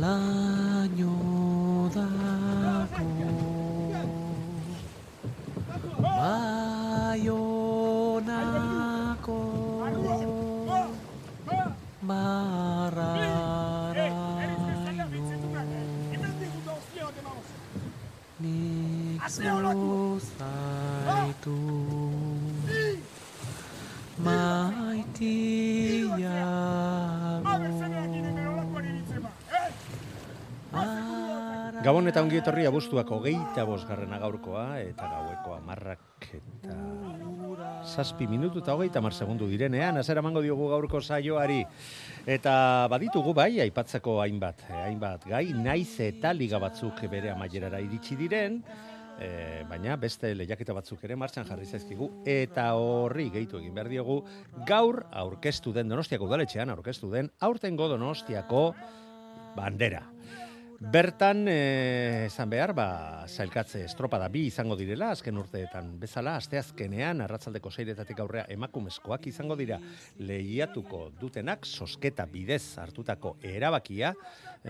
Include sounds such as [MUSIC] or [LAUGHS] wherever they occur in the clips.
laino dago baionako marraraino nik zuzaitu Gabon eta ongi etorri abuztuak hogeita bosgarrena gaurkoa eta gaueko amarrak eta zazpi minutu eta hogeita mar segundu direnean, azera mango diogu gaurko saioari. Eta baditugu bai, aipatzeko hainbat, eh, hainbat gai, naiz eta liga batzuk bere amaierara iritsi diren, e, baina beste lehiaketa batzuk ere martxan jarri zaizkigu eta horri gehitu egin behar diogu gaur aurkeztu den Donostiako udaletxean aurkeztu den aurtengo Donostiako bandera. Bertan, eh, esan behar, ba, zailkatze estropada bi izango direla, azken urteetan bezala, asteazkenean, arratzaldeko seiretatik aurrea emakumezkoak izango dira. Lehiatuko dutenak, sosketa bidez hartutako erabakia,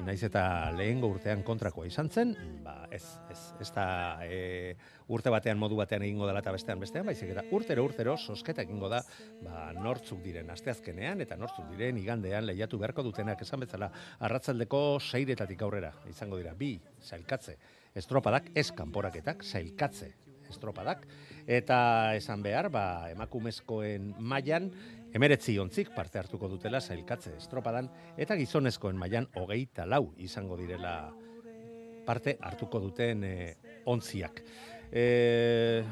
naiz eta lehengo urtean kontrakoa izan zen, ba, ez, ez, ez da e, urte batean modu batean egingo dela eta bestean bestean, baizik eta urtero urtero sosketa egingo da ba, nortzuk diren asteazkenean eta nortzuk diren igandean lehiatu beharko dutenak esan bezala arratzaldeko seiretatik aurrera izango dira bi zailkatze estropadak, ez kanporaketak, zailkatze estropadak, eta esan behar, ba, emakumezkoen mailan emeretzi ontzik parte hartuko dutela zailkatze estropadan, eta gizonezkoen mailan hogeita lau izango direla parte hartuko duten e, ontziak. E,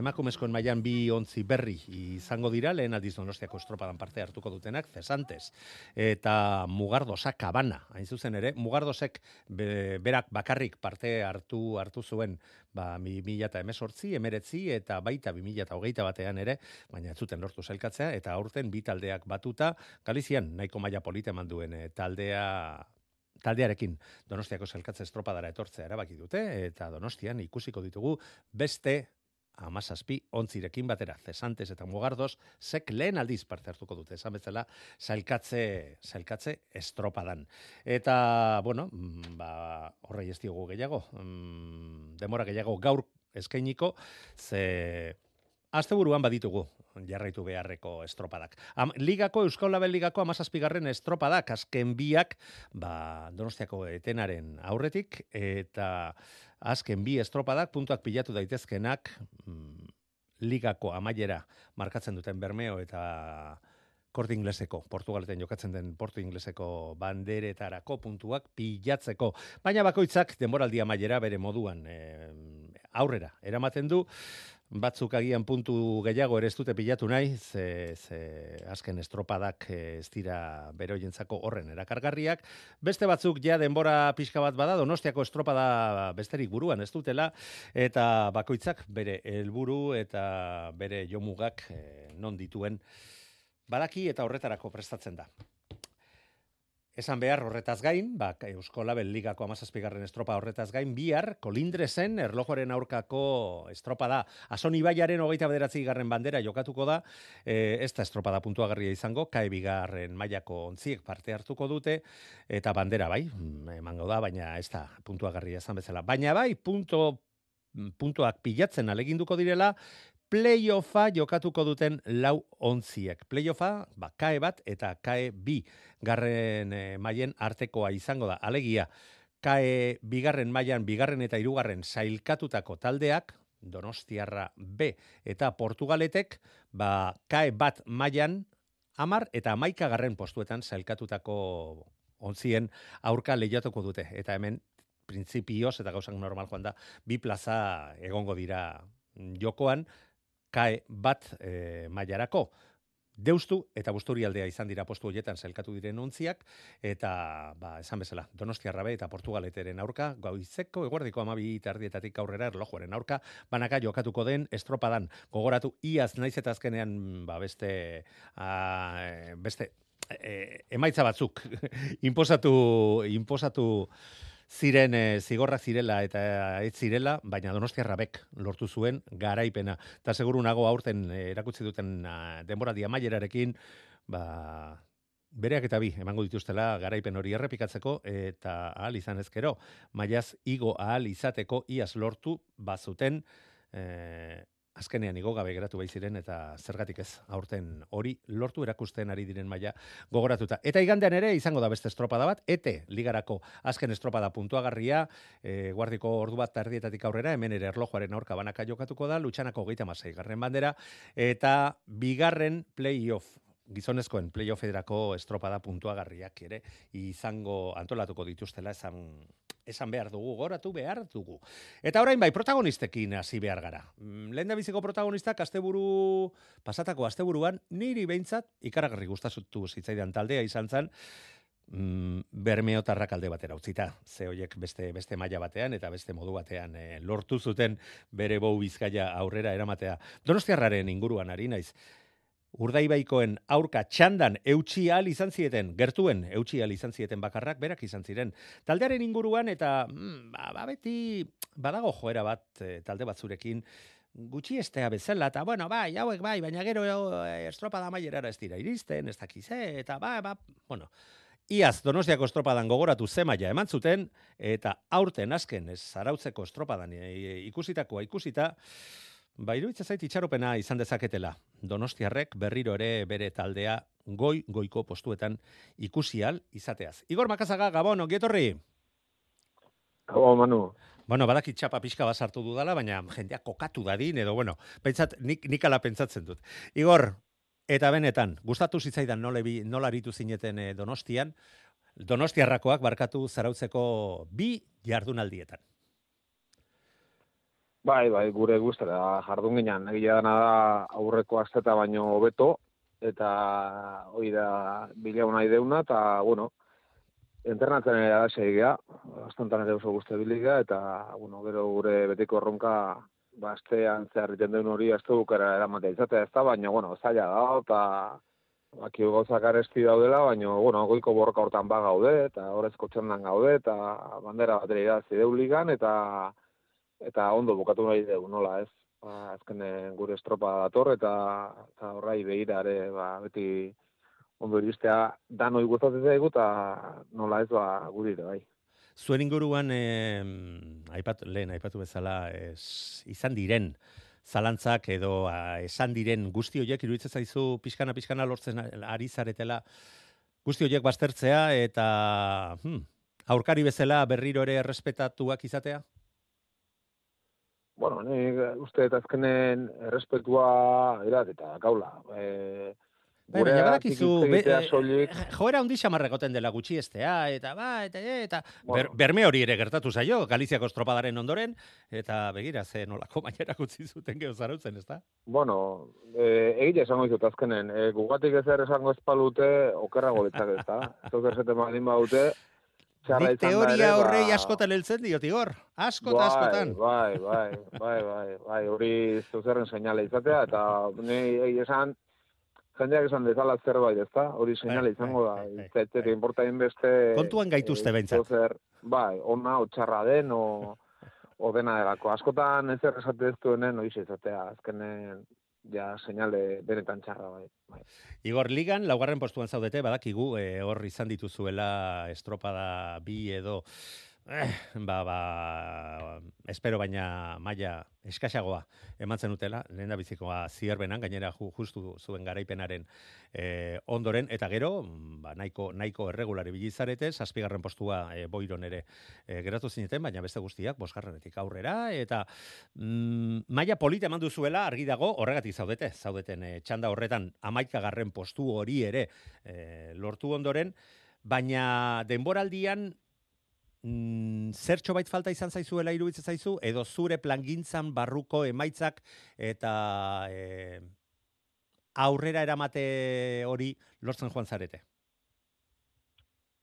emakumezkoen mailan bi ontzi berri izango dira, lehen aldiz donostiako estropadan parte hartuko dutenak, cesantes, eta mugardosak kabana, hain zuzen ere, mugardosek be, berak bakarrik parte hartu hartu zuen ba, mi, mila eta emesortzi, emeretzi, eta baita bi mila eta hogeita batean ere, baina zuten lortu zailkatzea, eta aurten bi taldeak batuta, Galizian nahiko maila polita eman duen e, taldea taldearekin. Donostiako zelkatze estropadara etortzea erabaki dute, eta Donostian ikusiko ditugu beste amazazpi ontzirekin batera, cesantes eta mugardos, sek lehen aldiz parte hartuko dute, esan bezala, zailkatze, zailkatze estropadan. Eta, bueno, mm, ba, horrei ez diogu gehiago, mm, demora gehiago gaur eskainiko, ze Asteburuan baditugu jarraitu beharreko estropadak. Am, ligako, Euskal Label Ligako amazazpigarren estropadak, azken biak, ba, donostiako etenaren aurretik, eta azken bi estropadak, puntuak pilatu daitezkenak, mm, ligako amaiera markatzen duten Bermeo eta korte ingleseko, Portugaleten jokatzen den portu ingleseko banderetarako puntuak pilatzeko. Baina bakoitzak denboraldi amaiera bere moduan e, aurrera eramaten du, batzuk agian puntu gehiago ere ez dute pilatu nahi, ze, ze azken estropadak ez dira beroientzako horren erakargarriak. Beste batzuk ja denbora pixka bat bada, donostiako estropada besterik buruan ez dutela, eta bakoitzak bere helburu eta bere jomugak eh, non dituen badaki eta horretarako prestatzen da. Esan behar horretaz gain, ba, Eusko Label Ligako amazazpigarren estropa horretaz gain, bihar, kolindrezen, erlojoren aurkako estropa da. Ason Ibaiaren hogeita bederatzi garren bandera jokatuko da, e, ez da estropa da puntuagarria izango, kae bigarren mailako ontziek parte hartuko dute, eta bandera bai, mm, emango da, baina ez da puntuagarria izan bezala. Baina bai, punto, puntuak pilatzen aleginduko direla, playoffa jokatuko duten lau ontziek. Playoffa, ba, kae bat eta kae bi garren e, maien artekoa izango da. Alegia, kae bigarren mailan bigarren eta hirugarren sailkatutako taldeak, Donostiarra B eta Portugaletek, ba, kae bat mailan amar eta amaika garren postuetan sailkatutako ontzien aurka lehiatuko dute. Eta hemen, printzipioz eta gauzak normal joan da, bi plaza egongo dira jokoan, kae bat e, mailarako. Deustu eta Busturialdea izan dira postu horietan zelkatu diren ontziak, eta, ba, esan bezala, Donostiarra be eta Portugaleteren aurka, goizeko eguerdiko amabi tardietatik aurrera erlojuaren aurka, banaka jokatuko den estropadan, gogoratu iaz naiz eta azkenean, ba, beste, a, beste, e, emaitza batzuk, [LAUGHS] inposatu, inposatu, ziren e, zigorra zirela eta ez zirela, baina Donostiarra bek lortu zuen garaipena. Eta seguru nago aurten e, erakutsi duten a, denbora diamaierarekin, ba, bereak eta bi emango dituztela garaipen hori errepikatzeko eta ahal izan ezkero, maiaz igo ahal izateko iaz lortu bazuten e, azkenean igo gabe geratu bai ziren eta zergatik ez aurten hori lortu erakusten ari diren maila gogoratuta. Eta igandean ere izango da beste estropada bat, ete ligarako azken estropada puntuagarria, e, guardiko ordu bat tardietatik aurrera, hemen ere erlojuaren aurka banaka jokatuko da, lutsanako geita masai garren bandera, eta bigarren play-off gizonezkoen playoff ederako estropada puntuagarriak ere izango antolatuko dituztela esan esan behar dugu, goratu behar dugu. Eta orain bai, protagonistekin hasi behar gara. Mm, Lehen da biziko protagonistak asteburu pasatako asteburuan niri behintzat ikaragarri gustasutu zitzaidan taldea izan zen, mm, bermeotarrak alde batera utzita. Ze hoiek beste beste maila batean eta beste modu batean eh, lortu zuten bere bou bizkaia aurrera eramatea. Donostiarraren inguruan ari naiz. Urdaibaikoen aurka txandan eutxi ahal izan zieten, gertuen eutxi ahal izan zieten bakarrak berak izan ziren. Taldearen inguruan eta mm, ba, ba beti badago joera bat eh, talde batzurekin gutxi estea bezala, eta bueno, bai, hauek bai, baina gero eh, estropada maierara ez dira iristen, ez dakiz, eh, eta ba, ba, bueno, Iaz, Donostiako estropadan gogoratu zemaia eman zuten, eta aurten azken ez zarautzeko estropadan eh, ikusitakoa ikusita, Ba, iruditzen zait itxaropena izan dezaketela. Donostiarrek berriro ere bere taldea goi goiko postuetan ikusial izateaz. Igor Makazaga, Gabon, ongietorri? Gabon, Manu. Bueno, badakit txapa pixka bat sartu dudala, baina jendea kokatu dadin, edo, bueno, pentsat, nik, nik ala pentsatzen dut. Igor, eta benetan, gustatu zitzaidan nola, bi- nola aritu zineten eh, Donostian, Donostiarrakoak barkatu zarautzeko bi jardunaldietan. Bai, bai, gure gustara jardun ginen. Egia dana da aurreko asteta baino hobeto eta hori da bilau nahi deuna eta bueno, entrenatzen ere da segia, bastantan ere oso guzti biliga eta bueno, gero gure betiko erronka ba astean zehar egiten duen hori aste bukara eramatea izatea ez da, baina bueno, zaila da eta Baki gauzak aresti daudela, baina, bueno, goiko borroka hortan ba gaude, eta horrezko txandan gaude, eta bandera batera idazi deu ligan, eta eta ondo bukatu nahi dugu, nola ez. Ba, azkenen gure estropa dator, eta, eta horrai begira ere, ba, beti ondo iristea danoi gustatzen zaigu, eta nola ez, ba, guri ere, bai. Zuen inguruan, eh, aipat, lehen aipatu bezala, ez, izan diren, zalantzak edo a, esan diren guzti horiek iruditzen zaizu pixkana pixkana lortzen ari zaretela guzti horiek baztertzea eta hmm, aurkari bezala berriro ere errespetatuak izatea? Bueno, ni uste eta azkenen errespetua erat eta gaula. E, Bai, baina badakizu, be, eh, soilik, joera handi xamarregoten dela gutxi estea, eta ba, eta, eta ber, Bueno. berme hori ere gertatu zaio, Galiziako estropadaren ondoren, eta begira, ze nolako [LAUGHS] bainera utzi zuten geho zarautzen, ez da? bueno, e, egile esango dizut azkenen, e, gugatik ezer esango espalute, okerrago litzak ez da. Zoker [LAUGHS] zete baldin baute, txarra Nik teoria ere, horrei ba, askotan heltzen diot, Igor. Asko eta askotan. Bai, bai, bai, bai, bai, hori zuzerren seinale izatea, eta egia esan, jendeak esan dezala zerbait, ezta? Hori seinale Bai, izango da. bai, bai, Ez ez bai. importa beste... Kontuan gaituzte eh, behintzat. zeozer, bai, ona, o txarra den, o, o dena delako. Askotan ezer esate ez duenen, hori izatea, azkenen, ja, seinale benetan txarra, bai. bai. Igor Ligan, laugarren postuan zaudete, badakigu, hor izan dituzuela estropada bi edo, eh, ba, ba, espero baina maila eskaxagoa ematzen utela, lehen da bizikoa zierbenan, gainera ju, justu zuen garaipenaren eh, ondoren, eta gero, ba, nahiko, nahiko erregulari bilizarete, zazpigarren postua eh, boiron ere eh, geratu zineten, baina beste guztiak, bosgarrenetik aurrera, eta mm, maila polita eman duzuela, argi dago, horregatik zaudete, zaudeten eh, txanda horretan amaikagarren postu hori ere eh, lortu ondoren, baina denboraldian mm, zertxo bait falta izan zaizuela iruditzen zaizu, edo zure plangintzan barruko emaitzak eta e, aurrera eramate hori lortzen joan zarete?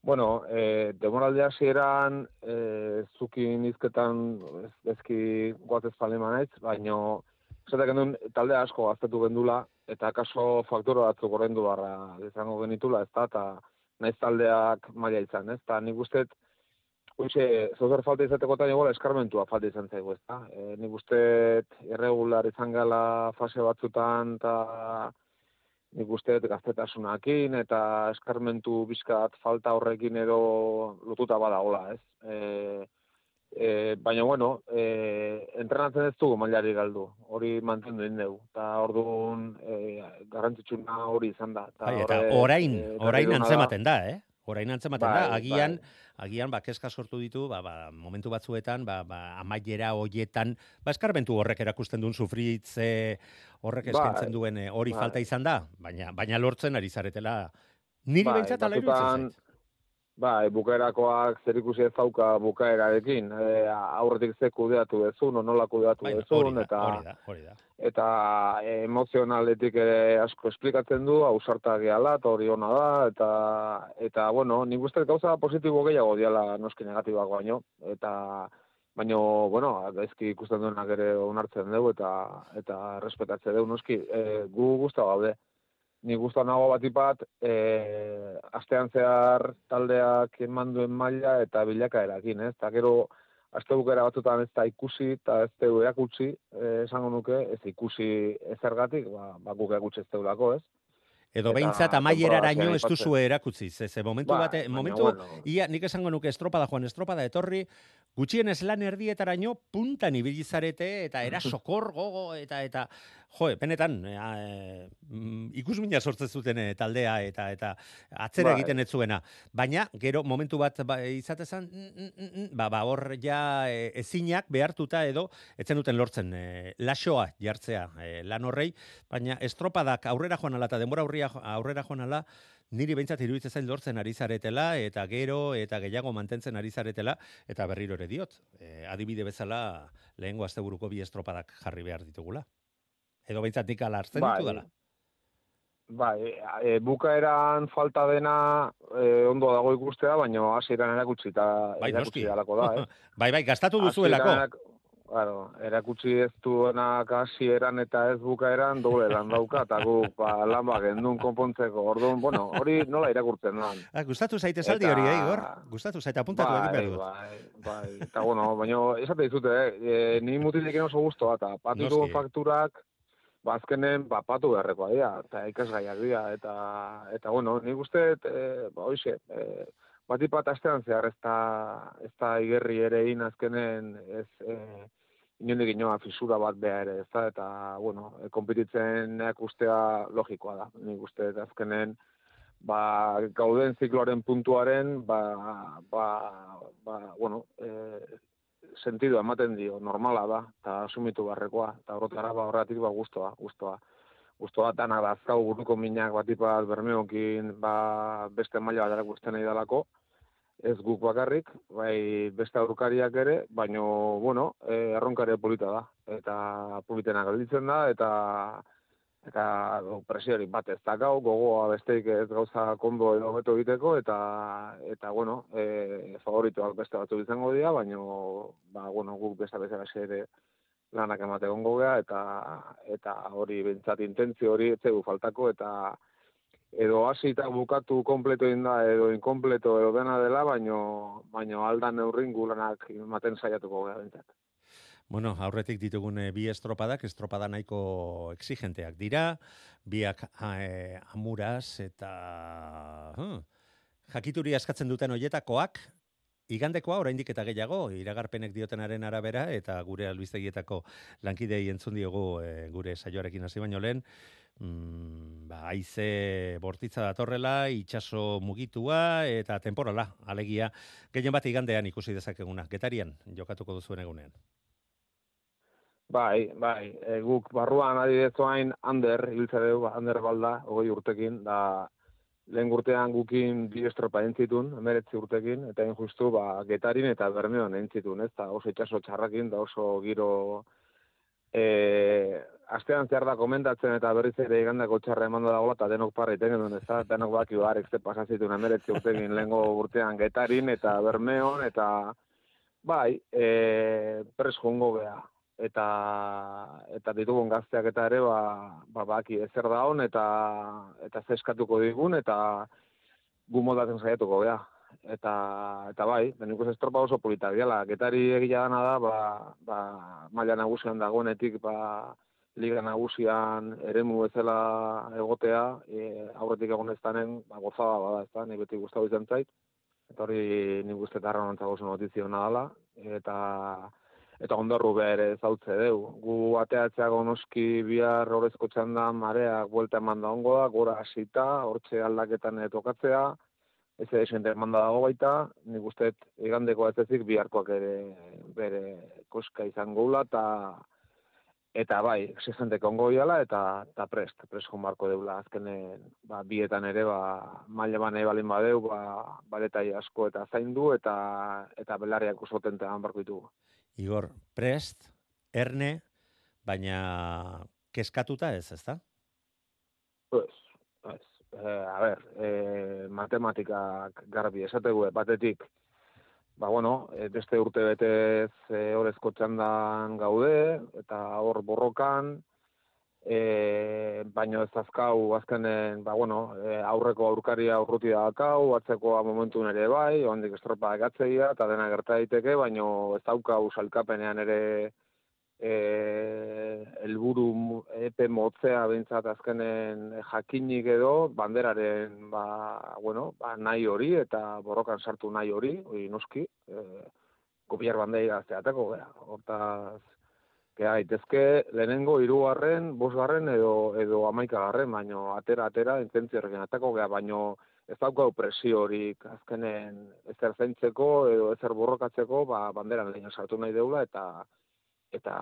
Bueno, e, demoralde hasieran e, zukin izketan ez, ezki guatez palema naiz, baino esatek genuen talde asko gaztetu gendula, eta kaso faktoro batzuk horrendu barra izango genitula, ez da, eta naiz taldeak maila izan, ez da, nik usteet, Hoxe, zozer falta izateko eta nigola eskarmentua falta izan zaigu, ez da. E, nik usteet irregular izan gala fase batzutan, eta nik uste gaztetasunakin eta eskarmentu bizkat falta horrekin edo lotuta badagola, ez? E, e, baina, bueno, e, entrenatzen ez dugu mailari galdu, hori mantendu egin dugu, eta orduan e, garrantzitsuna hori izan da. Bai, eta orain, orain antzematen da, eh? Orain antzematen da, bai, agian, bai. Agian ba, keska sortu ditu, ba, ba, momentu batzuetan, ba, ba, amaiera hoietan, ba, eskarbentu horrek erakusten duen sufritze horrek bai, eskaintzen duen eh, hori falta izan da, baina, baina lortzen ari zaretela, niri bai, behintzat ala iruditzen zait. Bai, bukaerakoak zer ikusi ez dauka bukaerarekin. E, aurretik ze kudeatu dezun, nola kudeatu bai, dezun, eta, hori da, hori da. eta emozionaletik ere asko esplikatzen du, hausarta gehala, eta hori hona da, eta, eta bueno, nik uste gauza positibo gehiago diala noski negatibak baino, eta baino, bueno, ezki ikusten duenak ere onartzen dugu, eta, eta respetatzen dugu, noski, e, gu guzta gaude ni gustu nago batipat e, astean zehar taldeak eman duen maila eta bilakaerakin, ez? Ta gero aste bukera batzutan ez da ikusi eta ez da erakutsi, eh, esango nuke, ez ikusi ezergatik, ba, ba guk erakutsi ez deulako, ez? Edo behintzat amaieraraino ez duzu erakutzi, ze, ze momentu ba, bate, momentu, ia, nik esango nuke estropada joan, estropada etorri, gutxien ez lan erdietaraino puntan ibilizarete eta era [LAUGHS] sokor gogo eta eta jo, benetan e, ikus mina sortzen zuten eh, taldea eta eta atzera bai. egiten ez zuena. Baina gero momentu bat ba, izatezan mm, mm, ba, ba hor ja e, ezinak behartuta edo etzen duten lortzen e, lasoa jartzea lan horrei, baina estropadak aurrera joan ala eta denbora aurrera joan ala niri behintzat iruditzen zain lortzen ari zaretela, eta gero, eta gehiago mantentzen ari zaretela, eta berriro ere diot. E, adibide bezala, lehengo asteburuko bi estropadak jarri behar ditugula. Edo behintzat nik ala hartzen bai. ditu dela. Bai, e, bukaeran falta dena e, ondo dago ikustea, baina hasieran erakutsi eta bai, erakutsi dalako da, eh? [LAUGHS] bai, bai, gastatu duzuelako. Claro, erakutsi ez duenak hasieran eta ez bukaeran doble lan dauka, eta gu ba, lan ba, gendun konpontzeko, orduan, bueno, hori nola irakurtzen lan. Ah, gustatu zaite saldi hori, eh, Igor? Gustatu zaite apuntatu bai, egin behar dut. Bai, bai, eta bueno, baina esate dizute, eh, e, ni mutitik oso guztua, eta patu fakturak, bazkenen, ba, ba, patu beharrekoa dira, eta ikasgaiak dira, eta, eta bueno, ni guztet, e, ba, hoxe, e, batipat astean zehar ez da, ez da igerri ere azkenen ez, e, inondik inoa fisura bat beha ere, ez da, eta, bueno, e, kompetitzen ustea logikoa da. Nik uste, azkenen, ba, gauden zikloaren puntuaren, ba, ba, ba bueno, e, sentidu ematen dio, normala da, eta asumitu barrekoa, eta horretara, ba, horretik, ba, guztoa, guztoa. Guztoa dana da, azkau buruko minak batipat bermeokin, ba, beste maila bat erakusten nahi dalako, ez guk bakarrik, bai beste aurkariak ere, baino, bueno, e, erronkare polita da, eta politena galditzen da, eta eta presiori bat ez dakau, gogoa besteik ez gauza kondo edo beto egiteko, eta, eta bueno, e, favoritoak beste batzu izango dira, baino, ba, bueno, guk beste bezala ere lanak emate gongo eta, eta hori bintzat intentzio hori etzegu faltako, eta edo hasi eta bukatu kompleto da, edo inkompleto edo dena dela, baino, baino aldan neurrin gulanak ematen saiatuko gara bentzat. Bueno, aurretik ditugun bi estropadak, estropada nahiko exigenteak dira, biak e, amuraz eta huh, jakituri askatzen duten hoietakoak, igandekoa oraindik eta gehiago, iragarpenek diotenaren arabera, eta gure albiztegietako lankidei entzun diogu e, gure saioarekin hasi baino lehen, mm, ba, aize bortitza datorrela, itxaso mugitua eta temporala, alegia, gehien bat igandean ikusi dezakeguna, getarian jokatuko duzuen egunean. Bai, bai, e, guk barruan adidezuain Ander, hiltza dugu, Ander balda, hogei urtekin, da lehen urtean gukin bi estropa entzitun, emeretzi urtekin, eta injustu, ba, getarin eta bermeon entzitun, ez, da oso itxaso txarrakin, da oso giro e, astean zehar da komentatzen eta berriz ere igandako txarra eman dagoela eta denok parra iten genuen, ez da, denok baki garek ze pasazitun emeretzi urtegin lehengo urtean getarin eta bermeon eta bai, e, pres jongo gea. Eta, eta ditugun gazteak eta ere, ba, ba baki ezer da hon, eta, eta zeskatuko digun, eta gu modatzen saiatuko gea. Eta, eta bai, benik ez estropa oso politak diala. Getari egila dana da, ba, ba, maila nagusian dagoenetik, ba, liga nagusian eremu bezala egotea, e, aurretik egon ez danen, ba, gozaba bada, ez da, nik beti guztau izan zait. Eta hori nik uste oso notizio nadala, eta eta ondorru bere zautze deu. Gu ateatzeago noski bihar horrezko txanda mareak buelta eman da ongoa, gora hasita, hortxe aldaketan tokatzea, ez esente eman da dago baita, nik uste igandeko ez biharkoak ere bere koska izango gula, eta eta bai, exigente kongo biala, eta, eta prest, prest barko deula, azkenen, ba, bietan ere, ba, maile bane balin badeu, ba, baletai asko eta zaindu, eta, eta belarriak usoten tegan barko ditugu. Igor, prest, erne, baina keskatuta ez, ezta? Pues, pues, eh, a ver, eh, matematikak garbi esategu batetik, ba, bueno, e, beste urte betez e, horrezko txandan gaude, eta hor borrokan, e, baino ez azkau azkenen, ba, bueno, e, aurreko aurkaria urruti da dakau, batzekoa momentu nere bai, ondik estropa egatzeia, eta dena gerta daiteke, baino ez daukau salkapenean ere e, elburu epe motzea bintzat azkenen jakinik edo banderaren ba, bueno, ba, nahi hori eta borrokan sartu nahi hori, hori noski, e, kopiar bandei gazteateko, gara. Hortaz, gea, itezke lehenengo hirugarren, bosgarren edo, edo amaikagarren, baino atera, atera, intentzio atako, gea, baino ez daukau presio horik azkenen ezer zentzeko edo ezer borrokatzeko, ba, banderan lehen sartu nahi deula, eta eta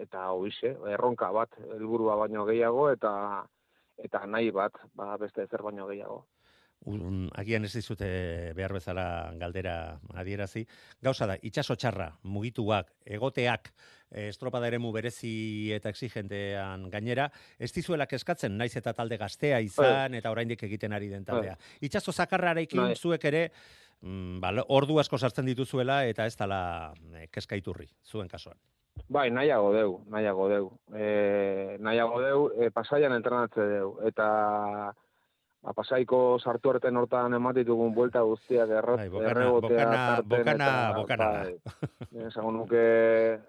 eta hoize erronka bat helburua baino gehiago eta eta nahi bat ba beste ezer baino gehiago Un, agian ez dizute behar bezala galdera adierazi. Gauza da, itxaso txarra, mugituak, egoteak, e, estropada eremu berezi eta exigentean gainera, ez dizuela eskatzen, naiz eta talde gaztea izan, bai. eta oraindik egiten ari den taldea. Itxaso zakarrarekin bai. zuek ere, mm, ba, ordu asko sartzen dituzuela, eta ez tala e, keskaiturri, zuen kasuan. Bai, nahiago deu, nahiago deu. E, nahiago deu, e, pasaian entrenatze deu. Eta ba, pasaiko sartu arten hortan ematitugun buelta guztiak errot, bai, bokana, bokana, bokana, eta, bokana. Bai, esagun nuke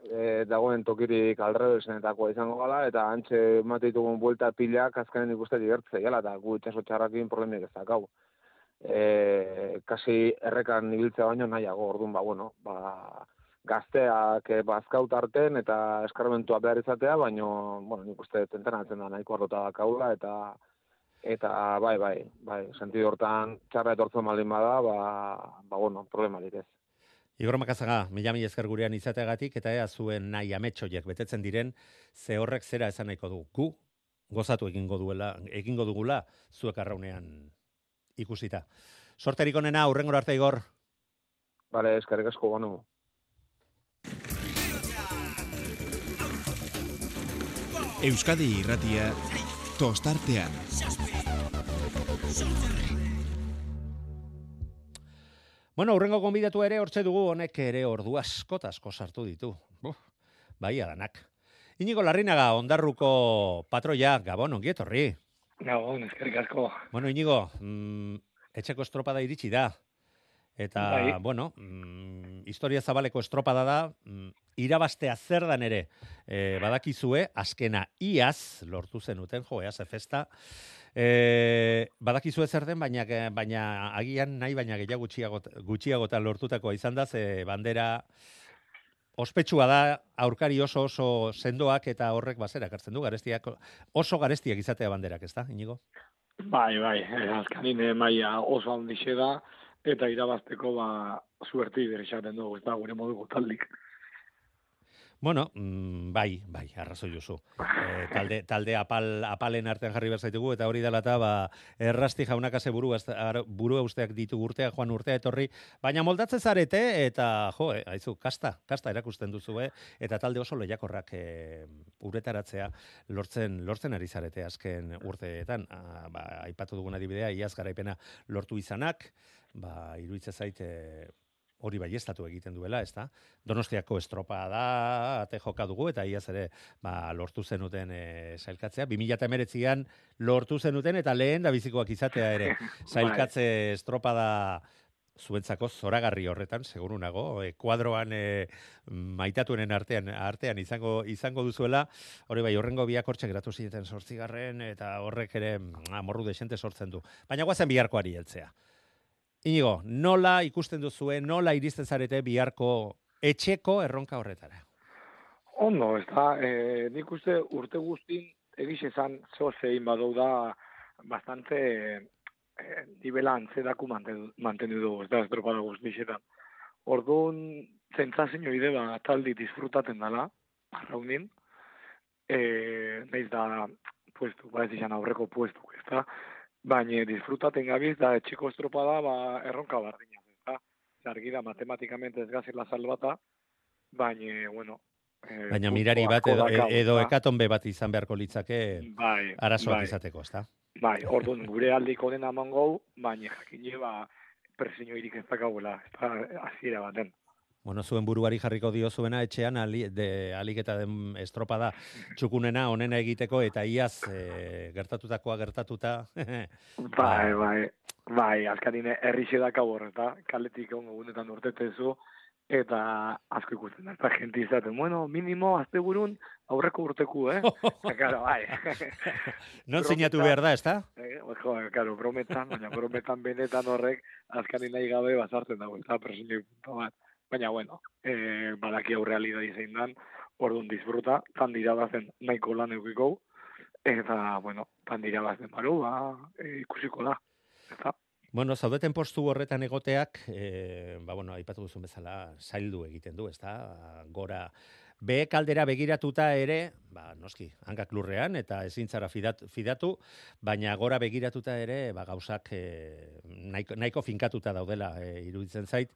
e, dagoen tokirik alrebesenetako izango gala, eta antxe ematitugun buelta pilak azkanen ikuste digertze gala, eta gu itxaso txarrakin problemik ez dakau. E, kasi errekan ibiltzea baino nahiago, orduan, ba, bueno, ba, gazteak e, bazkaut arten eta eskarmentua behar izatea, baino, bueno, nik uste tentenatzen da nahiko arrota kaula eta eta bai, bai, bai, sentidu hortan txarra etortzen maldin bada, ba, ba bueno, problema ez. Igor Makazaga, mila mila ezker gurean izateagatik, eta ea zuen nahi ametxoiek betetzen diren, ze horrek zera esan nahiko du. Gu, gozatu egingo duela, egingo dugula, zuek arraunean ikusita. Sorterik onena, urrengor arte, Igor. Bale, eskarrik asko gonu. Euskadi irratia tostartean. Bueno, urrengo konbidatu ere hortze dugu honek ere ordu asko asko sartu ditu. Buf, bai adanak. Inigo Larrinaga ondarruko patroia Gabon ongi etorri. Gabon, eskerrik asko. Bueno, Inigo, mm, etxeko estropada iritsi da. Eta, bai. bueno, mm, historia zabaleko estropada da, mm, irabastea zer dan ere, e, badakizue, azkena iaz, lortu zenuten, jo, eaz, festa, e, badakizue zer den, baina, baina agian nahi, baina gehiago gutxiago, gutxiagotan lortutakoa izan da, ze bandera ospetsua da, aurkari oso oso sendoak eta horrek bazera kartzen du, garestiak, oso garestiak izatea banderak, ez da, inigo? Bai, bai, eh, azkanin eh, maia oso handixe da, eta irabazteko ba suerte iberesaten dugu, eta gure moduko taldik. Bueno, mm, bai, bai, arrazoi duzu. E, talde, talde apal, apalen artean jarri behar eta hori dela eta, ba, errasti jaunakase buru, buru usteak ditu urtea, joan urtea etorri, baina moldatzen zarete, eta, jo, eh, haizu, kasta, kasta erakusten duzu, eh? eta talde oso lehiakorrak e, uretaratzea lortzen, lortzen ari zarete azken urteetan. A, ba, aipatu dugun adibidea, iaz garaipena lortu izanak, ba, iruitze zaite, hori baiestatu egiten duela, ezta? Donostiako estropa da, ate joka dugu, eta iaz ere ba, lortu zenuten e, sailkatzea. 2008an lortu zenuten, eta lehen da bizikoak izatea ere [LAUGHS] sailkatze estropa da zuentzako zoragarri horretan, seguru nago, e, kuadroan e, maitatuenen artean artean izango izango duzuela, hori bai, horrengo biak hortxe gratu zineten sortzigarren, eta horrek ere amorru desente sortzen du. Baina guazen biharkoari heltzea. Inigo, nola ikusten duzue, nola iristen zarete biharko etxeko erronka horretara? Ondo, ez da, e, nik uste urte guztin egiz esan zeo zein badau da bastante e, nivela antzedaku mantendu dugu, ez da, ez dropa da guztixetan. Orduan, zentzazin joide ba, taldi disfrutaten dela, arraunin, e, nahiz da, puestu, ba ez izan aurreko puestu, ez da, baina disfrutaten gabiz da etxiko estropada ba, erronka bardina. Eta, zargi da, matematikamente ez gazela salbata, baina, bueno, Eh, Baina mirari bat edo, edo ekatonbe bat izan beharko litzake bai, arazoak bai. izateko, ezta? Bai, orduan gure aldiko dena amango, baina jakine ba presio irik ez dakagula, ez da hasiera baten. Bueno, zuen buruari jarriko dio zuena etxean ali, de aliketa den estropada txukunena onena egiteko eta iaz e, gertatutakoa gertatuta. [LAUGHS] bai, bai. Bai, azkarine herrixe da eta kaletik ongo gunetan urtetezu eta asko ikusten da gente izaten. Bueno, minimo azte burun aurreko urteku, eh? [LAUGHS] claro, bai. [LAUGHS] non sinatu behar da, ezta? Eh, jo, claro, prometan, baina prometan benetan horrek azkarin nahi gabe bazartzen dago, eta presinio punto bat. Baina, bueno, e, badaki hau realidad izain dan, orduan disfruta, tan dira bazen nahiko lan eukiko, eta, bueno, tan dira bazen baru, ba, e, ikusiko da. Eta, Bueno, zaudeten postu horretan egoteak, e, ba, bueno, aipatu duzun bezala, zaildu egiten du, ezta? Gora, be kaldera begiratuta ere, ba, noski, hankak lurrean, eta ezintzara fidatu, fidatu, baina gora begiratuta ere, ba, gauzak e, nahiko, nahiko finkatuta daudela, e, iruditzen zait,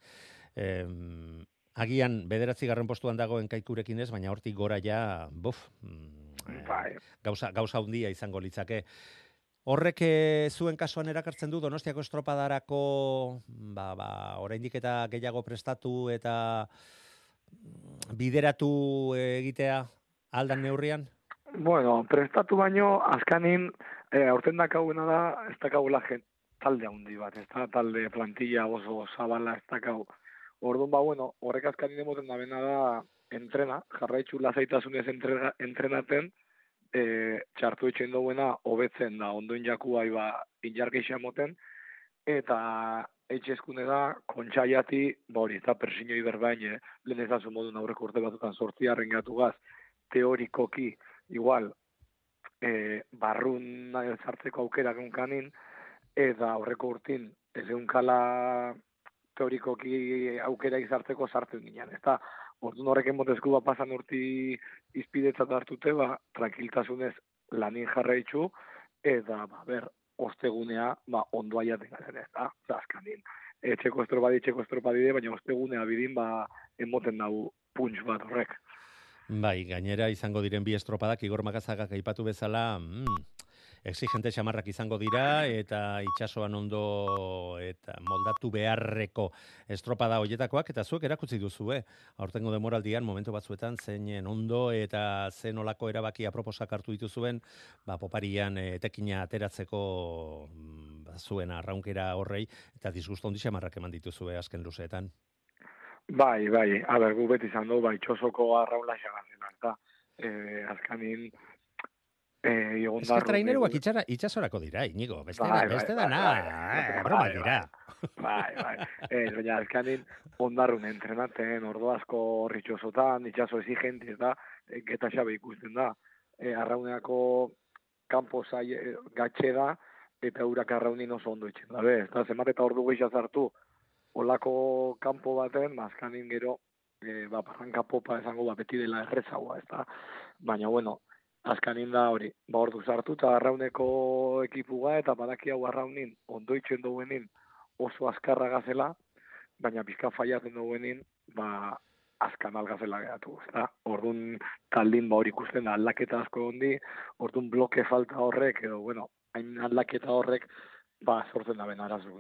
em, agian bederatzi garren postuan dagoen kaikurekin ez, baina hortik gora ja, buf, mm, bai. gauza, gauza handia izango litzake. Horrek eh, zuen kasuan erakartzen du Donostiako estropadarako ba, ba, oraindik eta gehiago prestatu eta mm, bideratu egitea aldan neurrian? Bueno, prestatu baino, azkanin, e, aurten dakauena da, ez dakagula talde handi bat, ez da, talde plantilla oso zabala ez dakau. Orduan ba, bueno, horrek azkari demoten da bena da entrena, jarraitzu lasaitasunez entrena, entrenaten, e, txartu etxen duena hobetzen da, ondoin jaku bai ba, injarkeixea moten, eta etxezkune da, kontxaiati, ba hori, eta persinio iberbain, eh, lehen ez modun aurreko urte batutan sortzi gatu gaz, teorikoki, igual, e, barrun nahi zartzeko aukera gunkanin, eta aurreko urtin, ez egun kala teorikoki aukera izartzeko sartzen ginen. Eta orduan horreken motezku bat pasan urti izpidetzat hartute, ba, tranquiltasunez lanin jarraitzu, eta, ba, ber, ostegunea, ba, ondoa jaten garen ez da, zaskanin. Etxeko estropadi, etxeko estropadi, baina ostegunea bidin, ba, emoten dau punch bat horrek. Bai, gainera izango diren bi estropadak, Igor Magazagak aipatu bezala, mm, exigente xamarrak izango dira eta itsasoan ondo eta moldatu beharreko estropada hoietakoak eta zuek erakutsi duzu eh? Aurtengo demoraldian momentu batzuetan zeinen ondo eta zen olako erabaki aproposak hartu dituzuen ba poparian etekina ateratzeko mm, ba, zuen arraunkera horrei eta disgusto handi xamarrak eman dituzue azken luzeetan. Bai, bai, a ber, gu beti izan du, bai, txosoko arraula xagazen, eta eh, azkanin, Eh, es que traineruak itxara, itxasorako dira, inigo. Beste, bai, da, beste bai, dana, bai, eh, broma bai, dira. Bai, bai. [LAUGHS] Eh, baina, azkanin, ondarrun entrenaten, ordo asko ritxosotan, itxaso exigenti, eta eh, geta xabe ikusten da. Eh, arrauneako kampo zai eh, gatxe da, eta urak arraunin oso ondo itxen da. Bez, eta zemat eta ordu gehiago zartu, olako kampo baten, mazkanin gero, e, ba, barranka popa esango ba, beti dela errezagoa, ez da? Baina, bueno, azkanin da hori, ba, ordu sartu eta arrauneko ekipuga eta badaki hau arraunin ondo itxuen duenin oso azkarra gazela, baina pizka faiatzen duenin, ba, azkan algazela geratu, ez da? Orduan taldin ba hori ikusten da aldaketa asko hondi, orduan bloke falta horrek, edo, bueno, hain aldaketa horrek, ba, sortzen da ben arazuk.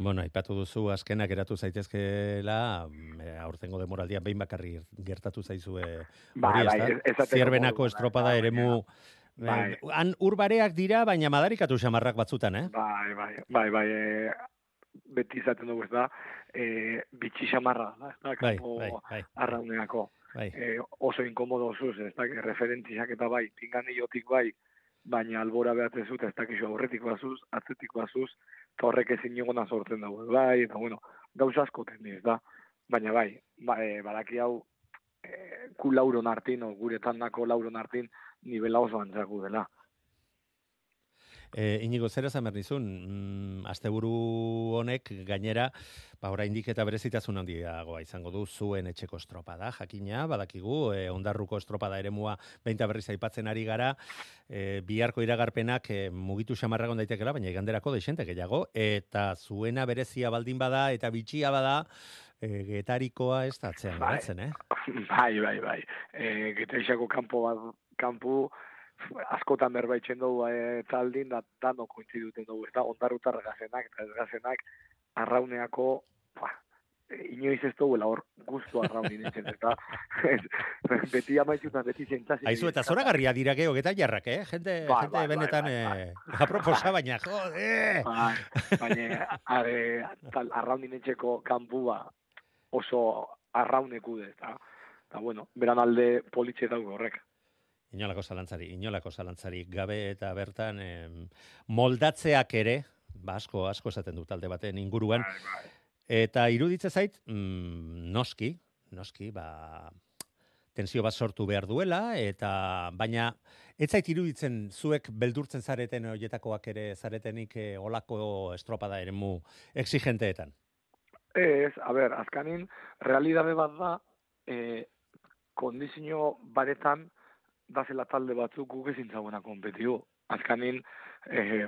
Bueno, aipatu duzu azkenak eratu zaitezkeela, mm, eh, aurtengo demoraldia behin bakarri gertatu zaizue Bai, hori, bai, ez- esateko Zierbenako estropada bai, eremu Bai. eh, han urbareak dira, baina madarikatu xamarrak batzutan, eh? Bai, bai, bai, bai, e, beti izaten dugu ez da, e, bitxi xamarra, da, ez da, Bai, bai, bai, arrauneako. bai. E, oso inkomodo osuz, ez da, referentizak eta bai, pinganillotik bai, baina albora behatezut, ez dakizu aurretik bazuz, atzetik bazuz, eta horrek ezin egona sortzen dago, bai, eta bueno, gauza asko tendi, ez da, baina bai, ba, e, badaki hau, e, ku lauron hartin, o guretan dako lauron hartin, nivela oso antzaku dela. E, inigo, zer esan behar nizun, mm, asteburu honek gainera, ba, oraindik eta berezitasun handiagoa izango du zuen etxeko estropada, jakina, badakigu, e, ondarruko estropada eremua behinta berriz aipatzen ari gara, e, biharko iragarpenak e, mugitu xamarragon daitekela, baina iganderako deixente gehiago, eta zuena berezia baldin bada, eta bitxia bada, e, getarikoa ez da atzean Bai. geratzen, eh? Bai, bai, bai. E, Geteixako kanpo bat, kanpu askotan berbaitzen dugu e, taldin, da dano kointziduten dugu, eta ondarrutar gazenak, eta ez gazenak, arrauneako, ba, inoiz ez dugu hor guztu arraunin etxen, eta [LAUGHS] beti amaitzutan, beti zentzazik. Aizu, eta zoragarria dira geho, eta jarrak, eh? Jente, Bai, jente bai, bai, benetan bai, eh, aproposa, baina, jode! Bai, baina are, tal, arraunin etxeko kanpua oso arrauneku de, eta, bueno, beran alde politxe daude horrek. Inolako zalantzari, inolako zalantzari gabe eta bertan em, moldatzeak ere, ba asko, asko esaten du talde baten inguruan, Bai, bai. eta iruditze zait, mm, noski, noski, ba, tensio bat sortu behar duela, eta baina ez zait iruditzen zuek beldurtzen zareten horietakoak ere zaretenik eh, olako estropada eremu exigenteetan. Ez, a ber, azkanin, realidade bat da, e, kondizio baretan, da zela talde batzuk guk ezin zagoena kompetiu. Azkanin, e,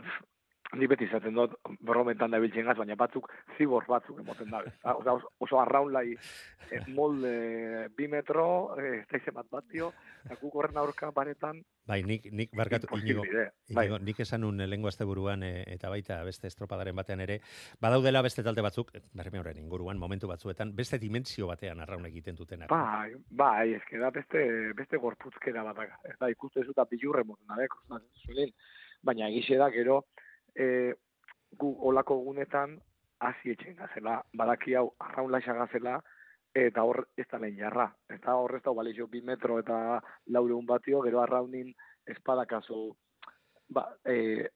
ni beti izaten dut, brometan da biltzen gaz, baina batzuk zibor batzuk emoten da. Ah, Osa, oso, arraunlai e, molde bi metro, ez da izen bat batio, eta guk horren aurka baretan, Bai, nik, nik barkatu, inigo, imposible. Bai, Inigo, nik esan un lengo asteburuan e, eta baita beste estropadaren batean ere, badaudela beste talde batzuk, berreme horren inguruan, momentu batzuetan, beste dimensio batean arraun egiten dutenak. Bai, bai, eske da beste, beste gorputzkera bat da. Ez da, ikuste zuta bilurre moten da, baina egixe da, gero, e, gu olako gunetan hasi etxen gazela, badaki hau arraun laixa gazela, eta hor ez da lehen jarra. Eta hor ez da balixo bi metro eta laureun batio, gero arraunin espadakazu, ba, e,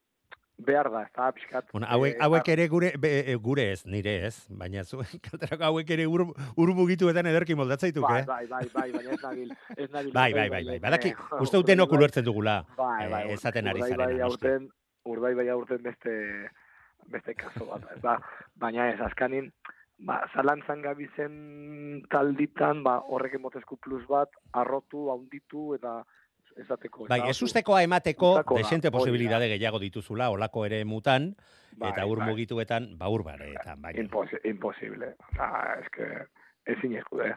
behar da, ez da, pixkat. Bueno, hauek, e, hauek ere gure, be, e, gure ez, nire ez, baina zuen [LAUGHS] kalterako hauek ere ur, ur mugituetan ederki moldatzaituk, Bai, eh? bai, bai, bai, baina ez nabil, ez nabil. Bai, bai, bai, bai, badaki, eh, uste dut denok ulertzen dugula, Bai, bai, eh, esaten ari urdai zarena, bai urdai bai aurten beste, beste kaso bat, ez da, baina ez, azkanin, ba, zalantzan gabizen talditan, ba, horrek emotezku plus bat, arrotu, haunditu, eta esateko. Bai, ez ustekoa emateko, Ustakoa, desente posibilidade gehiago dituzula, olako ere mutan, Bai, eta ur bai. mugituetan, ba urbaretan, baina. Imposi, imposible. Ah, es que, ezin eskude.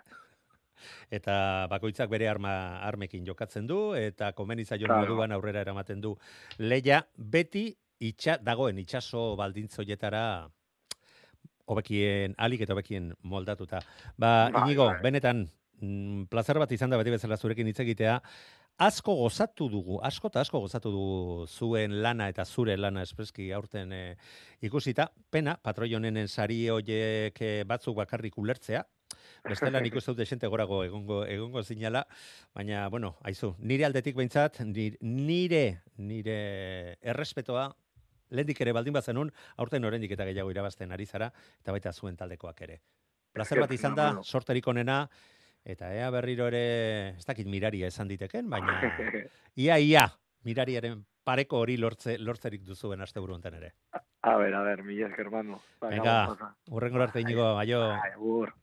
Eta bakoitzak bere arma armekin jokatzen du eta komenitzaion Claro. moduan aurrera eramaten du leia beti itxa dagoen itsaso baldintzoietara hobekien alik eta hobekien moldatuta. Ba, Inigo, bai. benetan mm, plazer bat izan da beti bezala zurekin hitz egitea. Asko gozatu dugu, asko eta asko gozatu dugu zuen lana eta zure lana espreski aurten e, ikusita. Pena, patroionenen sari hoiek eh, batzuk bakarrik ulertzea, Bestela nik [LAUGHS] uste dut desente gorago egongo, egongo zinala, baina, bueno, aizu, nire aldetik behintzat, nire, nire, errespetoa, lehendik ere baldin bazenun, aurten oraindik eta gehiago irabazten ari zara, eta baita zuen taldekoak ere. Plazer bat izan da, sorterik onena, eta ea berriro ere, ez dakit miraria esan diteken, baina [LAUGHS] ia, ia, mirariaren pareko hori lortze, lortzerik duzuen asteburu honetan ere. a ver, a ver, mi esker, mano. Bai, Venga. Urrengor arte inigo, aio. Agur.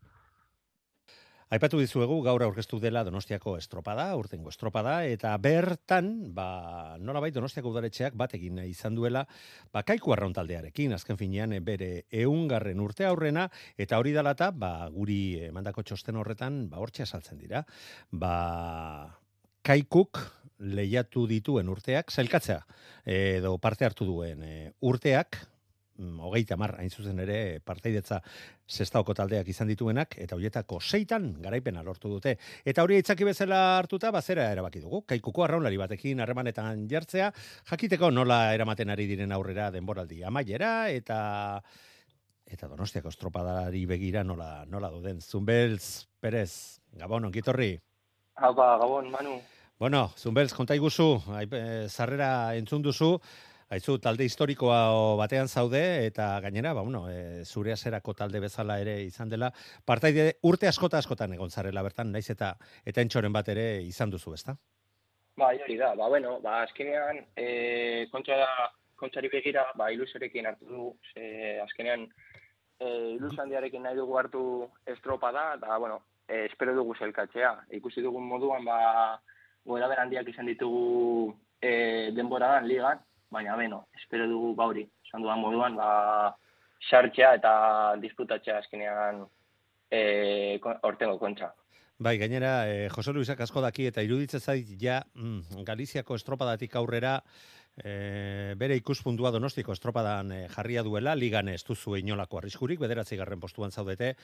Aipatu dizuegu gaur aurkeztu dela Donostiako estropada, urtengo estropada, eta bertan, ba, nolabait Donostiako udaletxeak bat egin izan duela, ba, kaiku arrauntaldearekin, azken finean e, bere eungarren urte aurrena, eta hori dalata, ba, guri mandako txosten horretan, ba, hortxe saltzen dira. Ba, kaikuk lehiatu dituen urteak, zailkatzea, edo parte hartu duen e, urteak, hogeita mar, hain zuzen ere, parteidetza zestaoko taldeak izan dituenak, eta horietako seitan garaipena lortu dute. Eta hori itzaki bezala hartuta, bazera erabaki dugu. Kaikuko arraunlari batekin harremanetan jartzea, jakiteko nola eramaten ari diren aurrera denboraldi amaiera, eta eta donostiako estropadari begira nola, nola duden. Zumbelz, Perez, Gabon, onkitorri. Haupa, Gabon, Manu. Bueno, Zumbelz, konta iguzu, zarrera entzun duzu, Aizu, talde historikoa batean zaude, eta gainera, ba, bueno, e, zure azerako talde bezala ere izan dela, partaide urte askota askotan egon zarela bertan, naiz eta eta entxoren bat ere izan duzu, ezta? Ba, hori da, ba, bueno, ba, azkenean, e, kontxa da, kontxari begira, ba, ilusorekin hartu du, ze, azkenean, e, ilusandiarekin nahi dugu hartu estropa da, eta, bueno, e, espero dugu zelkatzea. Ikusi dugun moduan, ba, goera berandiak izan ditugu e, denboradan, ligan, baina beno, espero dugu bauri, esan duan moduan, ba, sartxea eta disputatzea azkenean e, ortengo kontxa. Bai, gainera, e, Jose Luisak asko daki eta iruditzen zait ja mm, Galiziako estropadatik aurrera e, bere ikuspuntua donostiko estropadan e, jarria duela, ligan ez duzu inolako arriskurik, bederatzi garren postuan zaudete,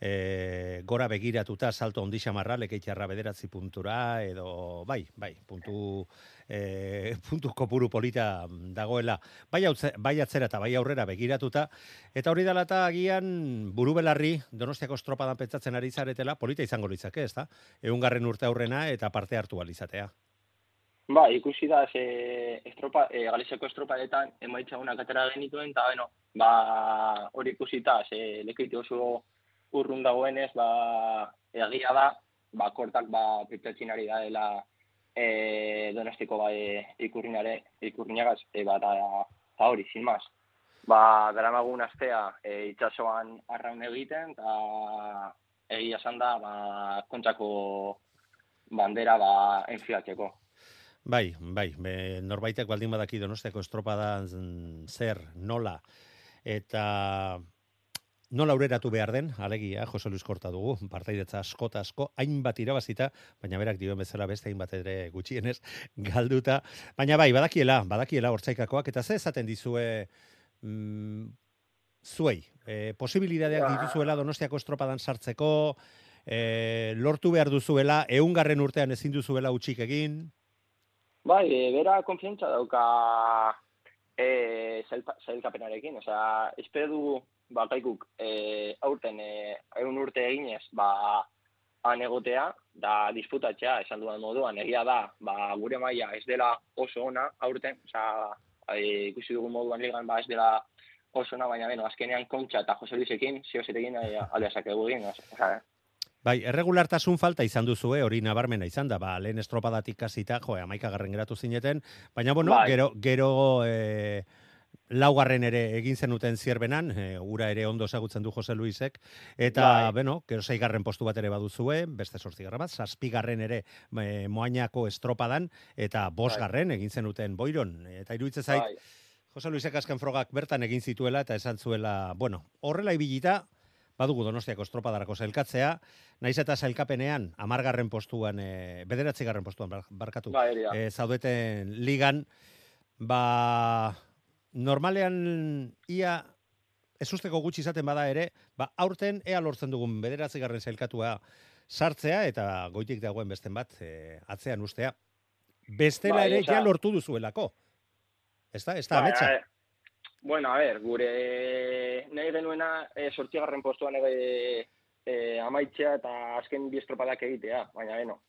e, gora begiratuta salto ondisa marra, lekeitxarra bederatzi puntura, edo, bai, bai, puntu e, [LAUGHS] puntu kopuru polita dagoela, bai, hautze, bai atzera eta bai aurrera begiratuta, eta hori dela eta agian buru belarri donostiako estropadan pentsatzen ari zaretela, polita izango litzake, ez da? Eungarren urte aurrena eta parte hartu alizatea. Ba, ikusi da, ze estropa, e, galizeko estropadetan emaitza una katera genituen, eta bueno, ba, hori ikusita, ze lekiti oso urrun dagoenez, ba, egia da, ba, kortak, ba, ari da dela, e, donostiko bai ikurrinare, ikurrinagaz, e, ba, da, da hori, sin mas. Ba, dara magun astea e, itxasoan arraun egiten, eta egia esan ba, kontsako bandera ba, enfiatzeko. Bai, bai, be, norbaitek baldin badaki donostiako estropadan zer, nola, eta nola aurreratu behar den, alegia, Jose Luis Korta dugu, partaidetza askota asko, hainbat irabazita, baina berak dioen bezala beste hainbat ere gutxienez, [LAUGHS] galduta. Baina bai, badakiela, badakiela hortzaikakoak, eta ze esaten dizue mm, zuei, e, posibilidadeak dituzuela donostiako estropadan sartzeko, e, lortu behar duzuela, eungarren urtean ezin duzuela utxik egin? Bai, e, bera konfientza dauka e, zailkapenarekin, osea, espero dugu bakaikuk e, aurten e, egun urte eginez, ba, han egotea, da disputatzea, esan duan moduan, egia da, ba, gure maila ez dela oso ona aurten, oza, e, ikusi dugun moduan ligan, ba, ez dela oso ona, baina beno, azkenean kontxa eta Jose Luisekin, ziozetekin e, aldeazak egin, oza, Bai, erregulartasun falta izan duzu, hori nabarmena izan da, ba, lehen estropadatik kasita, jo, amaika garren geratu zineten, baina, bueno, bai. gero, gero e, laugarren ere egin zenuten zierbenan, e, ura ere ondo ezagutzen du Jose Luisek, eta, bai. beno, gero zeigarren postu bat ere baduzue, beste sortzi bat, zazpigarren ere e, moainako estropadan, eta bosgarren bai. egin zenuten boiron, eta iruditzen zait, bai. Jose Luisek azken frogak bertan egin zituela, eta esan zuela, bueno, horrela ibilita, badugu donostiako estropadarako zailkatzea, naiz eta zailkapenean, amargarren postuan, e, bederatzigarren postuan barkatu, ba, e, zaudeten ligan, ba, normalean ia ezusteko gutxi izaten bada ere, ba aurten ea lortzen dugun bederatzigarren sailkatua sartzea eta goitik dagoen besten bat e, atzean ustea. Bestela bai, ere ja lortu duzuelako. Ez da, ez da, bai, Bueno, a ver, gure nahi genuena e, sortzigarren postuan ege e, amaitzea eta azken bi estropadak egitea. Baina, bueno,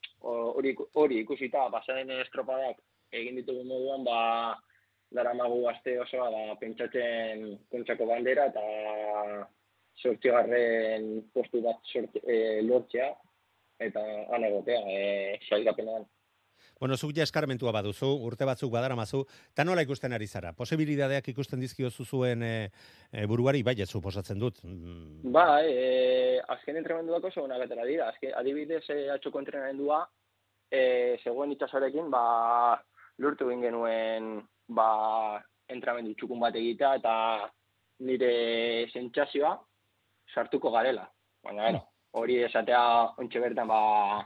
hori, hori ikusita, pasaren estropadak egin ditugu moduan, ba, dara aste osoa da pentsatzen kontsako bandera eta sortzigarren postu bat sorti, e, lortzea eta han egotea, e, Bueno, zuk ja eskarmentua baduzu, urte batzuk badaramazu, eta nola ikusten ari zara? Posibilidadeak ikusten dizkiozu zuen e, e, buruari, bai, ez suposatzen dut. Ba, e, azken entrenamenduak oso onak atera dira. Azken, adibidez, e, atxoko entrenamendua, e, zegoen itxasorekin, ba, lurtu egin genuen, ba, entrenamendu txukun bat egitea, eta nire sentsazioa sartuko garela. Baina, bueno, hori esatea ontxe bertan, ba,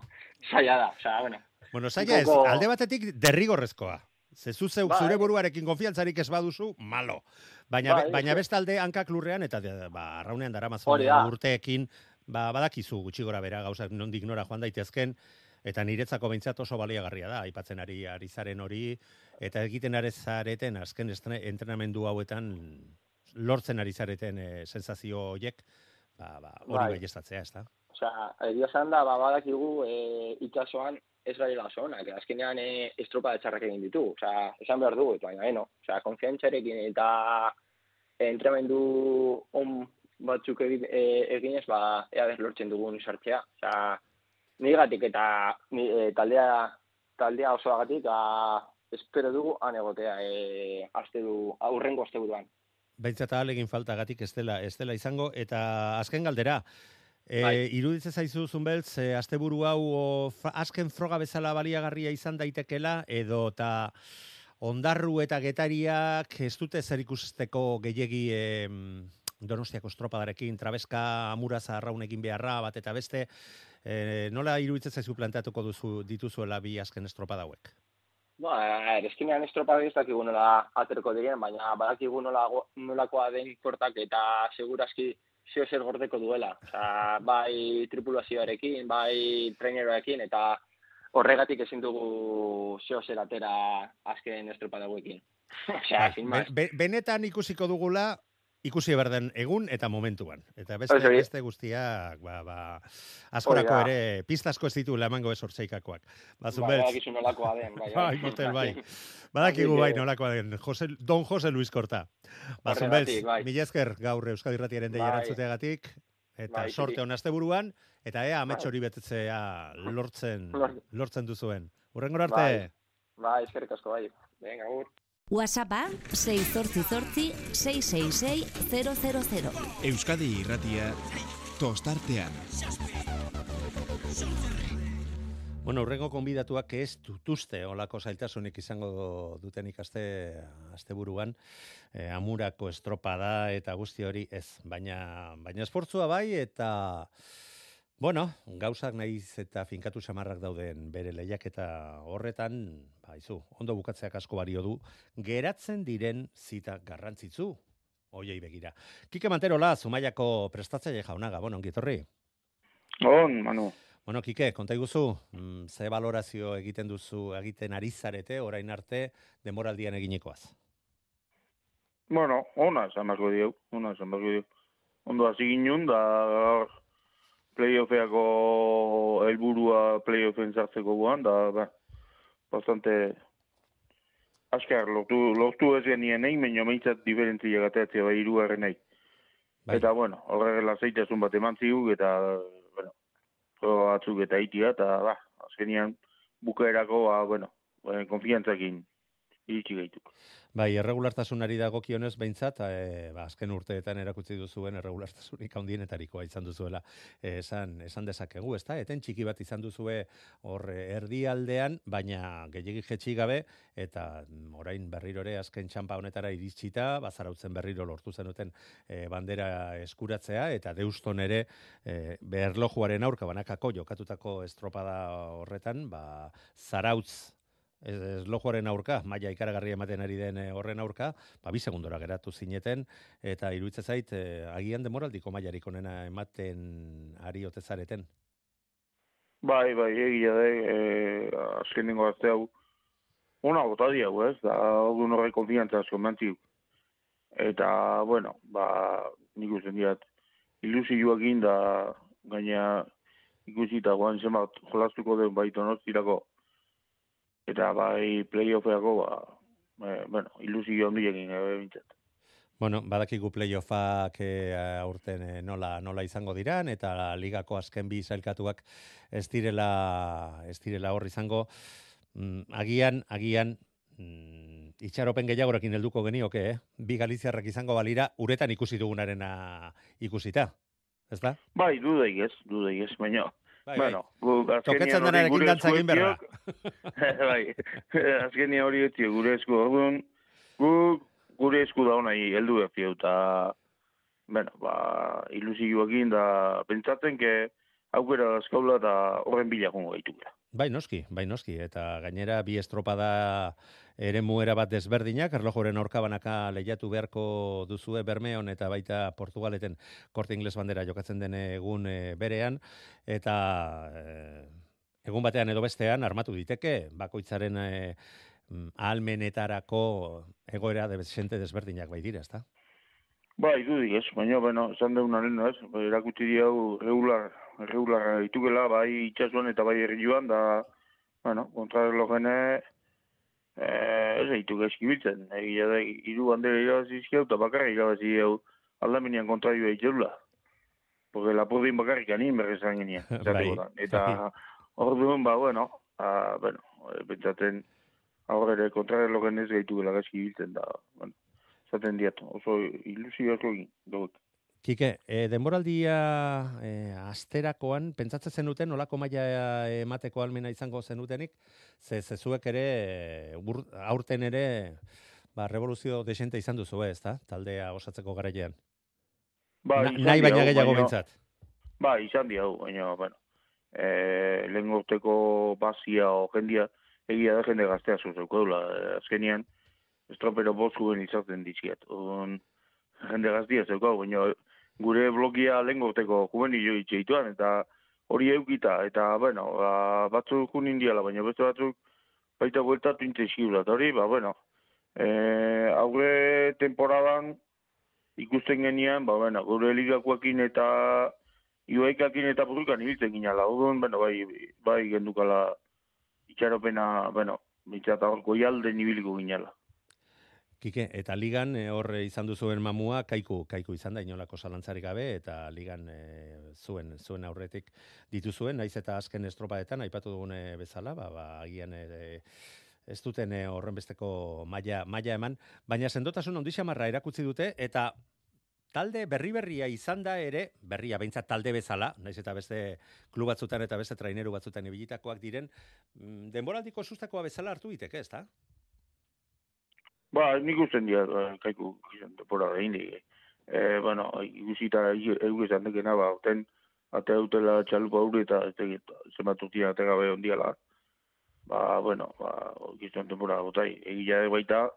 zaila da. Osea, bueno, Bueno, zaila ez, alde batetik derrigorrezkoa. Ze zu zeuk Bai. zure buruarekin konfiantzarik ez baduzu, malo. Baina, Bai, baina ez- beste alde hankak lurrean eta ba, arraunean daramazun urteekin, ba, badakizu gutxi gora bera gauzak nondik nora joan daitezken, eta niretzako behintzat oso baliagarria da, aipatzen ari ari zaren hori, eta egiten ari zareten azken entrenamendu hauetan lortzen ari zareten e, sensazio horiek, ba, ba, hori Bai. ez da? Osea, egia esan da, ba, badakigu e, itxasoan ez garela oso onak, azkenean e, estropa txarrak egin ditu, osea, esan behar dugu, baina eno, osea, konfiantzarekin eta entremendu on batzuk egin, e, eginez, ba, ea lortzen dugun sartzea, osea, nigatik eta ni, e, taldea, taldea osoagatik, ba, espero dugu han egotea e, aste du, aurrengo asteburuan. Behintzat ahalegin faltagatik ez dela, ez dela izango, eta azken galdera, e, Bai. iruditzen zaizu zunbeltz, e, asteburu hau o, azken froga bezala baliagarria izan daitekela, edo eta ondarru eta getariak ez dute zer ikusteko gehiegi em, Donostiako estropadarekin, trabeska amuraz arraunekin beharra, bat eta beste, e, nola iruditzen zaizu planteatuko duzu dituzuela bi azken estropada hauek? Ba, eskinean estropa ez dakigu nola aterko diren, baina badakigu nola, nolakoa den kortak eta segurazki zeo zer gordeko duela. Osa, bai tripulazioarekin, bai traineroekin, eta horregatik ezin dugu zeo zer atera azken estropa. [LAUGHS] Osea, Be- más. be- benetan ikusiko dugula, ikusi berden egun eta momentuan. Eta beste, Hori. beste guztiak, ba, ba, askorako ere, piztasko ez ditu emango ez ortzeikakoak. Bazun Bai, beltz. badakizu nolakoa den. Bai, Bai, motel, bai. [LAUGHS] Badakigu bai que- nolakoa den. Jose, don Jose Luis Korta. Bazun beltz, bai. mila esker gaur Euskadi Ratiaren Bai. erantzuteagatik, eta Bai, sorte zuri. on asteburuan, eta ea amets Bai. hori betetzea lortzen, Lor- lortzen duzuen. Urrengor arte. Bai. Bai, eskerrik asko, bai. Venga, agur. WhatsAppa 688 666 000. Euskadi irratia tostartean. Bueno, urrengo konbidatuak ez tutuzte olako zailtasunik izango duten ikaste asteburuan e, amurako estropada eta guzti hori ez, baina baina esfortzua bai eta bueno, gauzak naiz eta finkatu samarrak dauden bere lehiaketa horretan, baizu, ondo bukatzeak asko bario du, geratzen diren zita garrantzitzu, hoiei begira. Kike Manterola, Zumaiako prestatzaile jaunaga, bueno, ongi. On, Manu. Bueno, Kike, konta iguzu, mm, ze valorazio egiten duzu, egiten ari zarete, orain arte, demoraldian eginekoaz. Bueno, ona esan beharko dieu, ona esan beharko dieu. Ondo hasi ginen, da playoffeako helburua playoffen sartzeko guan, da ba, bastante askar lortu, lortu ez genien egin, baina meintzat diferentzia gateatzea bai irugarren nahi. Bai. Eta bueno, horregela zaitasun bat eman ziguk, eta, bueno, proba batzuk eta itia, eta, ba, azkenian bukaerako, ba, bueno, eh, konfiantzakin iritsi gaitu. Bai, erregulartasunari dagokionez behintzat, e, ba, azken urteetan erakutsi duzuen erregulartasunik handienetarikoa izan duzuela eh, esan, esan dezakegu, ezta? Eten txiki bat izan duzue hor eh, erdialdean, baina gehiegi jetxi gabe, eta orain berriro ere azken txampa honetara iritsita, bazarautzen berriro lortu zenuten e, bandera eskuratzea, eta deuston ere e, berlojuaren aurka banakako jokatutako estropada horretan, ba, zarautz ez lojoaren aurka, maila ikaragarri ematen ari den eh, horren aurka, ba, bi segundora geratu zineten, eta iruditzen zait, eh, agian demoraldiko mailarik onena ematen ari ote zareten. Bai, bai, egia da, e, azkenengo azte hau, ona gota hau, ez, da, hau horrek konfiantza asko mantziuk. Eta, bueno, ba, nik usten diat, ilusioakin da, gaina ikusita guan zenbat jolastuko den bai donostirako, eta bai playoffeako, ba, e, bueno, ilusio handiekin gabe bintzat. Bueno, badakigu playoffak e, aurten eh, nola, nola izango diran, eta ligako azken bi zailkatuak ez direla, ez direla hor izango, mm, agian, agian, mm, itxaropen gehiagorekin helduko genioke, eh? Bi Galiziarrak izango balira, uretan ikusi dugunarena ikusita. Ez da? Bai, dudei ez, dudei ez, baina. Bai, bueno, guk azkenian Toketzen hori denarekin gure dantza egin berra. [LAUGHS] bai, azkenia hori etio gure esku. Orduan, guk gure esku da honai heldu efiu, eta, bueno, ba, ilusioekin da pentsatzen, ke aukera azkaula eta horren bila jongo gaitukera. Bai, noski, bai, noski. Eta gainera, bi estropada ere muera bat desberdinak, erlojoren orkabanaka lehiatu beharko duzue Bermeon eta baita Portugaleten korte ingles bandera jokatzen den egun eh, berean, eta eh, egun batean edo bestean armatu diteke, bakoitzaren eh, mm, ahalmenetarako egoera desente desberdinak bai dira, ezta? Bai, dudik ez, baina, bueno, esan deunaren, ez, ba, erakutsi diau regular, regular itukela, bai itxasuan eta bai herri da, bueno, kontrarrelojene, eh, ez eituk eskibiltzen, egia da, iru bandera irabazizkiau, eta bakarrik irabazi hau aldaminean kontrario eitzeula. Porque lapurdin bakarrik anin berrezan genian, [LAUGHS] Bai. [LAUGHS] Eta orduan, ba, bueno, a, bueno, eh, pentsaten, aurre kontrarrelogen ez gaitukela gaizki biltzen da, bueno, zaten diat, oso ilusio asko egin. Kike, e, denboraldia e, asterakoan, pentsatzen zenuten, olako maila emateko almena izango zenutenik, ze zezuek ere, ur, aurten ere, ba, revoluzio desente izan duzu, ez da? Taldea osatzeko garailean. Ba, Na, nahi baina gehiago bintzat. Ba, izan diau, baina, bueno, e, lehen urteko bazia o jendia, egia da jende gaztea zuzeuko dula, azkenian, estropero bozuen izaten dizkiat. On, jende gaztia zeukau, baina gure blogia lehen urteko juvenilio itxeituan, eta hori eukita, eta, bueno, ba, batzuk jun indiala, baina beste batzuk baita bueltatu intezkiula, eta hori, ba, bueno, e, aurre temporadan ikusten genian, ba, bueno, gure ligakoekin eta Ioaikakin eta burrukan ibiltzen ginala. Orduan, bueno, bai, bai gendukala itxaropena, bueno, mitzat hor goialden ibiliko ginala. Kike, eta ligan e, hor izan duzuen mamua kaiku, kaiku izan da inolako zalantzarik gabe eta ligan e, zuen zuen aurretik dituzuen naiz eta azken estropadetan aipatu dugune bezala, ba, ba agian ere ez duten e, horren besteko maila maila eman, baina sendotasun ondixamarra erakutsi dute eta talde berri berria izan da ere, berria behintzat talde bezala, naiz eta beste klub batzutan eta beste traineru batzutan ibilitakoak diren, mm, denboraldiko sustakoa bezala hartu diteke, ezta? Ba, nik usten dira, eh, kaiku, izan, temporada egin dige. E, bueno, ikusita egu izan dekena, ba, orten, ate dutela txalupa aurre eta ez tegit, gabe ondiala. Ba, bueno, ba, gizten temporada botai. Egia de baita,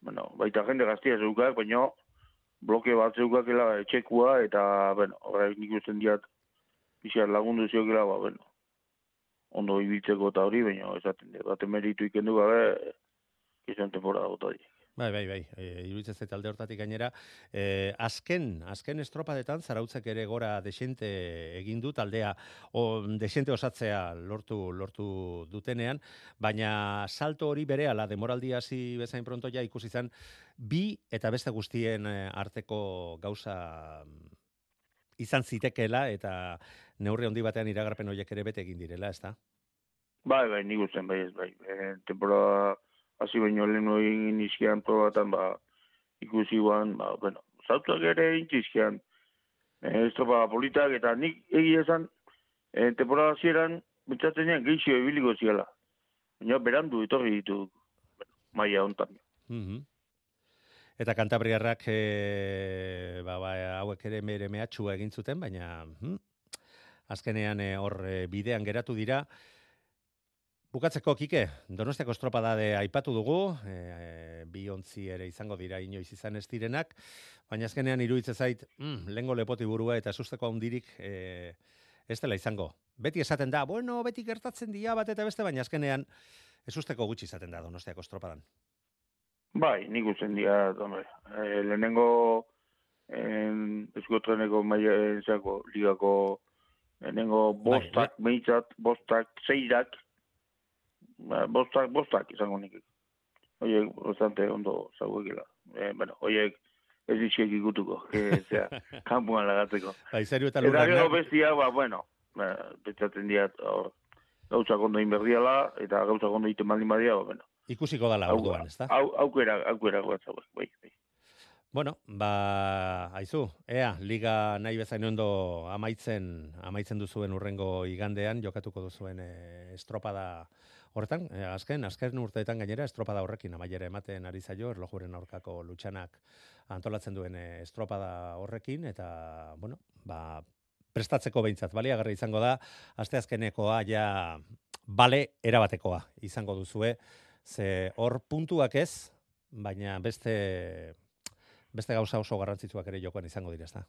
bueno, baita jende gaztia zeukak, baina bloke bat zeukakela etxekua, eta, bueno, horrek nik usten diat, pixar lagundu ziokela, ba, bueno, ondo ibiltzeko eta hori, baina esaten dira, bat emeritu ikendu gabe, gizten temporada botai. Bai, bai, bai. E, iruditzen zait alde hortatik gainera, e, azken, azken estropadetan zarautzek ere gora desente egin du taldea o, desente osatzea lortu lortu dutenean, baina salto hori berehala demoraldi hasi bezain pronto ja ikusi izan bi eta beste guztien eh, arteko gauza mm, izan zitekeela eta neurri handi batean iragarpen horiek ere bete egin direla, ezta? Bai, bai, nik usten, bai, ez, bai. E, temporada hasi baino lehen egin izkian probatan, ba, ikusi guan, ba, bueno, zautuak ere intizkian, e, estropa politak, eta nik egia esan, e, temporada hasieran pentsatzen nian geixio ebiliko ziala. Baina berandu etorri ditu, bueno, maia hontan. Mhm. Eta kantabriarrak e, ba, ba, hauek ere mere mehatxua egin zuten, baina hm, azkenean eh, hor eh, bidean geratu dira. Bukatzeko kike, Donostiako estropada de aipatu dugu, e, bi ontzi ere izango dira inoiz izan ez direnak, baina azkenean iruditzen zait, mm, lengo lepoti burua eta susteko handirik e, ez dela izango. Beti esaten da, bueno, beti gertatzen dira bat eta beste, baina azkenean ez usteko gutxi izaten da Donostiako estropadan. Bai, nik usten dira, hombre, e, lehenengo en, eskotreneko maia entzako ligako lehenengo bostak, bai, meitzat, bostak, zeirak, ba, bostak, bostak izango nik. Oiek, bastante ondo zauekela. E, bueno, oiek ez ditxek ikutuko, e, zera, [LAUGHS] kampuan lagatzeko. Ba, izaru eta Eta lurrak gero na- bestia, ba, bueno, ba, pentsatzen diat, hor, gauzak ondo egin berdiala, eta gauzak ondo egiten baldin badia, ba, bueno. Ikusiko dala orduan, ezta? Au, aukera, aukera gotza, bai, bai. Bueno, ba, aizu, ea, liga nahi bezain ondo amaitzen, amaitzen duzuen urrengo igandean, jokatuko duzuen e, estropada horretan, e, azken, azken urteetan gainera estropada horrekin amaiera ematen ari zaio, erlojuren aurkako lutsanak antolatzen duen e, estropada horrekin, eta, bueno, ba, prestatzeko behintzat, baliagarri izango da, asteazkenekoa ja bale erabatekoa izango duzue, ze hor puntuak ez, baina beste beste gauza oso garrantzitsuak ere jokoan izango dira, ezta?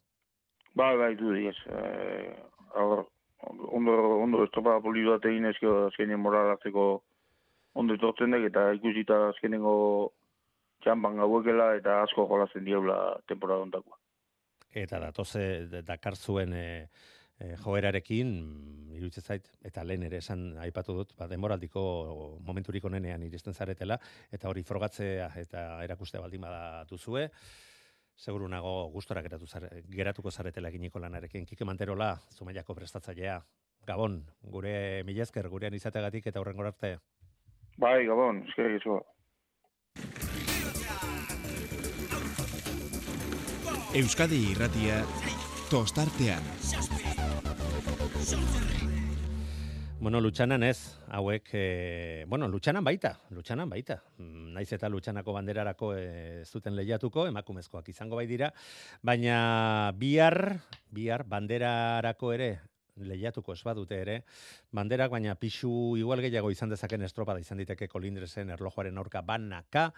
Bai, bai, du, ez. Eh, hor, ondo, ondo estropa polidu bat egin ezkio azkenien moralatzeko ondo etortzen dek, eta ikusita azkenengo txampan gauekela eta asko jolazen diabla temporada ontakoa. Eta datoze dakar zuen e, e, joerarekin, mm, iruditzen zait, eta lehen ere esan aipatu dut, ba, denboraldiko momenturik onenean iristen zaretela, eta hori frogatzea eta erakustea baldin bada duzue, seguru nago gustora geratu zare, geratuko zaretela eginiko lanarekin. Kike Manterola, Zumaiako prestatzailea, Gabon, gure milezker, gurean izategatik eta horren arte. Bai, gabon, eskerrik izo. Euskadi irratia tostartean. Bueno, lutxanan ez, hauek, e, bueno, lutxanan baita, lutxanan baita. Mm, Naiz eta lutxanako banderarako ez zuten lehiatuko, emakumezkoak izango bai dira, baina bihar, bihar banderarako ere lehiatuko ez badute ere, banderak baina pixu igual gehiago izan dezaken estropada izan diteke kolindresen erlojuaren aurka banaka,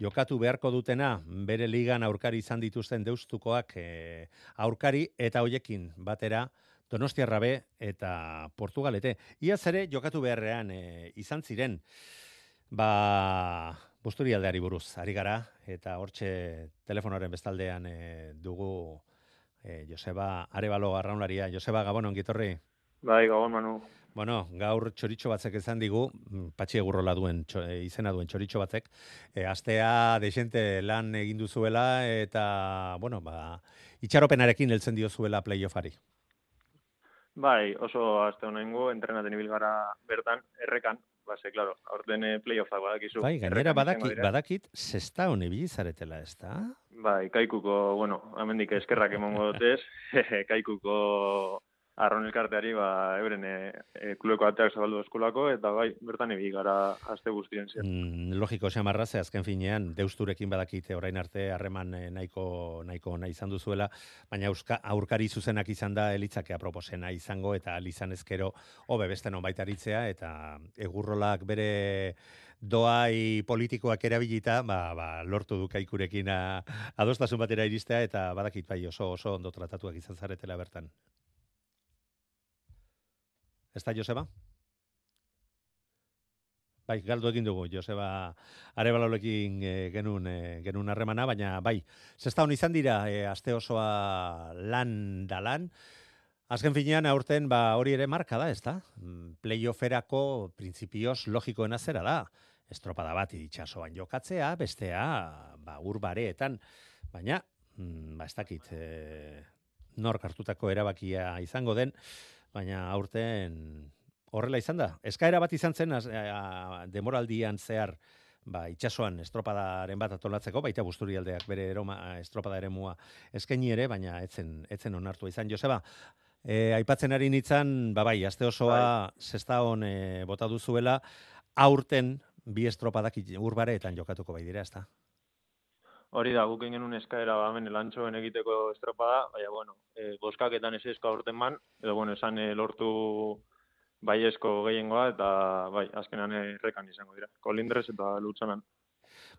jokatu beharko dutena bere ligan aurkari izan dituzten deustukoak e, aurkari eta hoiekin batera Donostiarra be eta Portugalete. Iaz ere jokatu beharrean e, izan ziren, ba, busturialdeari buruz, ari gara, eta hortxe telefonoren bestaldean e, dugu e, Joseba Arebalo arraunlaria. Joseba, Gabon, ongitorri. Bai, gabon, Manu. Bueno, gaur txoritxo batzek izan digu, mm, patxi egurrola duen, txo, e, izena duen txoritxo batzek, e, astea desente lan egin duzuela, eta, bueno, ba, itxaropenarekin heltzen diozuela playoffari. Bai, oso aste honengo entrenaten ibil gara bertan errekan, ba ze claro, aurten eh, playoffak badakizu. Bai, gainera izango badakit, badakit, zesta hone zaretela, ez da? Bai, kaikuko, bueno, hemendik eskerrak emongo dutez, [LAUGHS] kaikuko arron elkarteari, ba, euren e, e, klubeko ateak zabaldu eskolako, eta bai, bertan ibil gara aste guztien ziren. Mm, logiko xamarra, ze azken finean, deusturekin badakite orain arte harreman eh, nahiko, nahiko nahi izan duzuela, baina euska, aurkari zuzenak izan da elitzakea proposena izango, eta alizan ezkero, hobe beste non baitaritzea, eta egurrolak bere doai politikoak erabilita, ba, ba, lortu du kaikurekin adostasun batera iristea, eta badakit bai oso oso ondo tratatuak izan zaretela bertan. Ez da, Joseba? Bai, galdu egin dugu, Joseba Arebalolekin e, genuen, e, genuen harremana, baina bai, zesta hon izan dira, e, aste osoa lan da lan, Azken finean aurten ba hori ere marka da, ezta? Mm, Playofferako printzipioz logikoena zera da. Estropada bat itxasoan jokatzea, bestea ba ur bareetan, baina mm, ba ez dakit e, nork hartutako erabakia izango den, baina aurten horrela izan da. Eskaera bat izan zen az, a, demoraldian zehar ba, itxasoan estropadaren bat atolatzeko, baita busturialdeak bere eroma estropada ere mua eskaini ere, baina etzen, etzen onartua izan. Joseba, e, aipatzen ari nintzen, ba bai, aste osoa zesta hon e, bota duzuela, aurten bi estropadak urbareetan jokatuko bai dira, ezta? Hori da, guk egin genuen eskaera ba, hemen elantxoen egiteko estropada, baina, bueno, e, boskaketan ez esko aurten man, edo, bueno, esan e, lortu baiezko gehiengoa, eta, bai, azkenan errekan izango dira. Kolindrez eta lutsanan.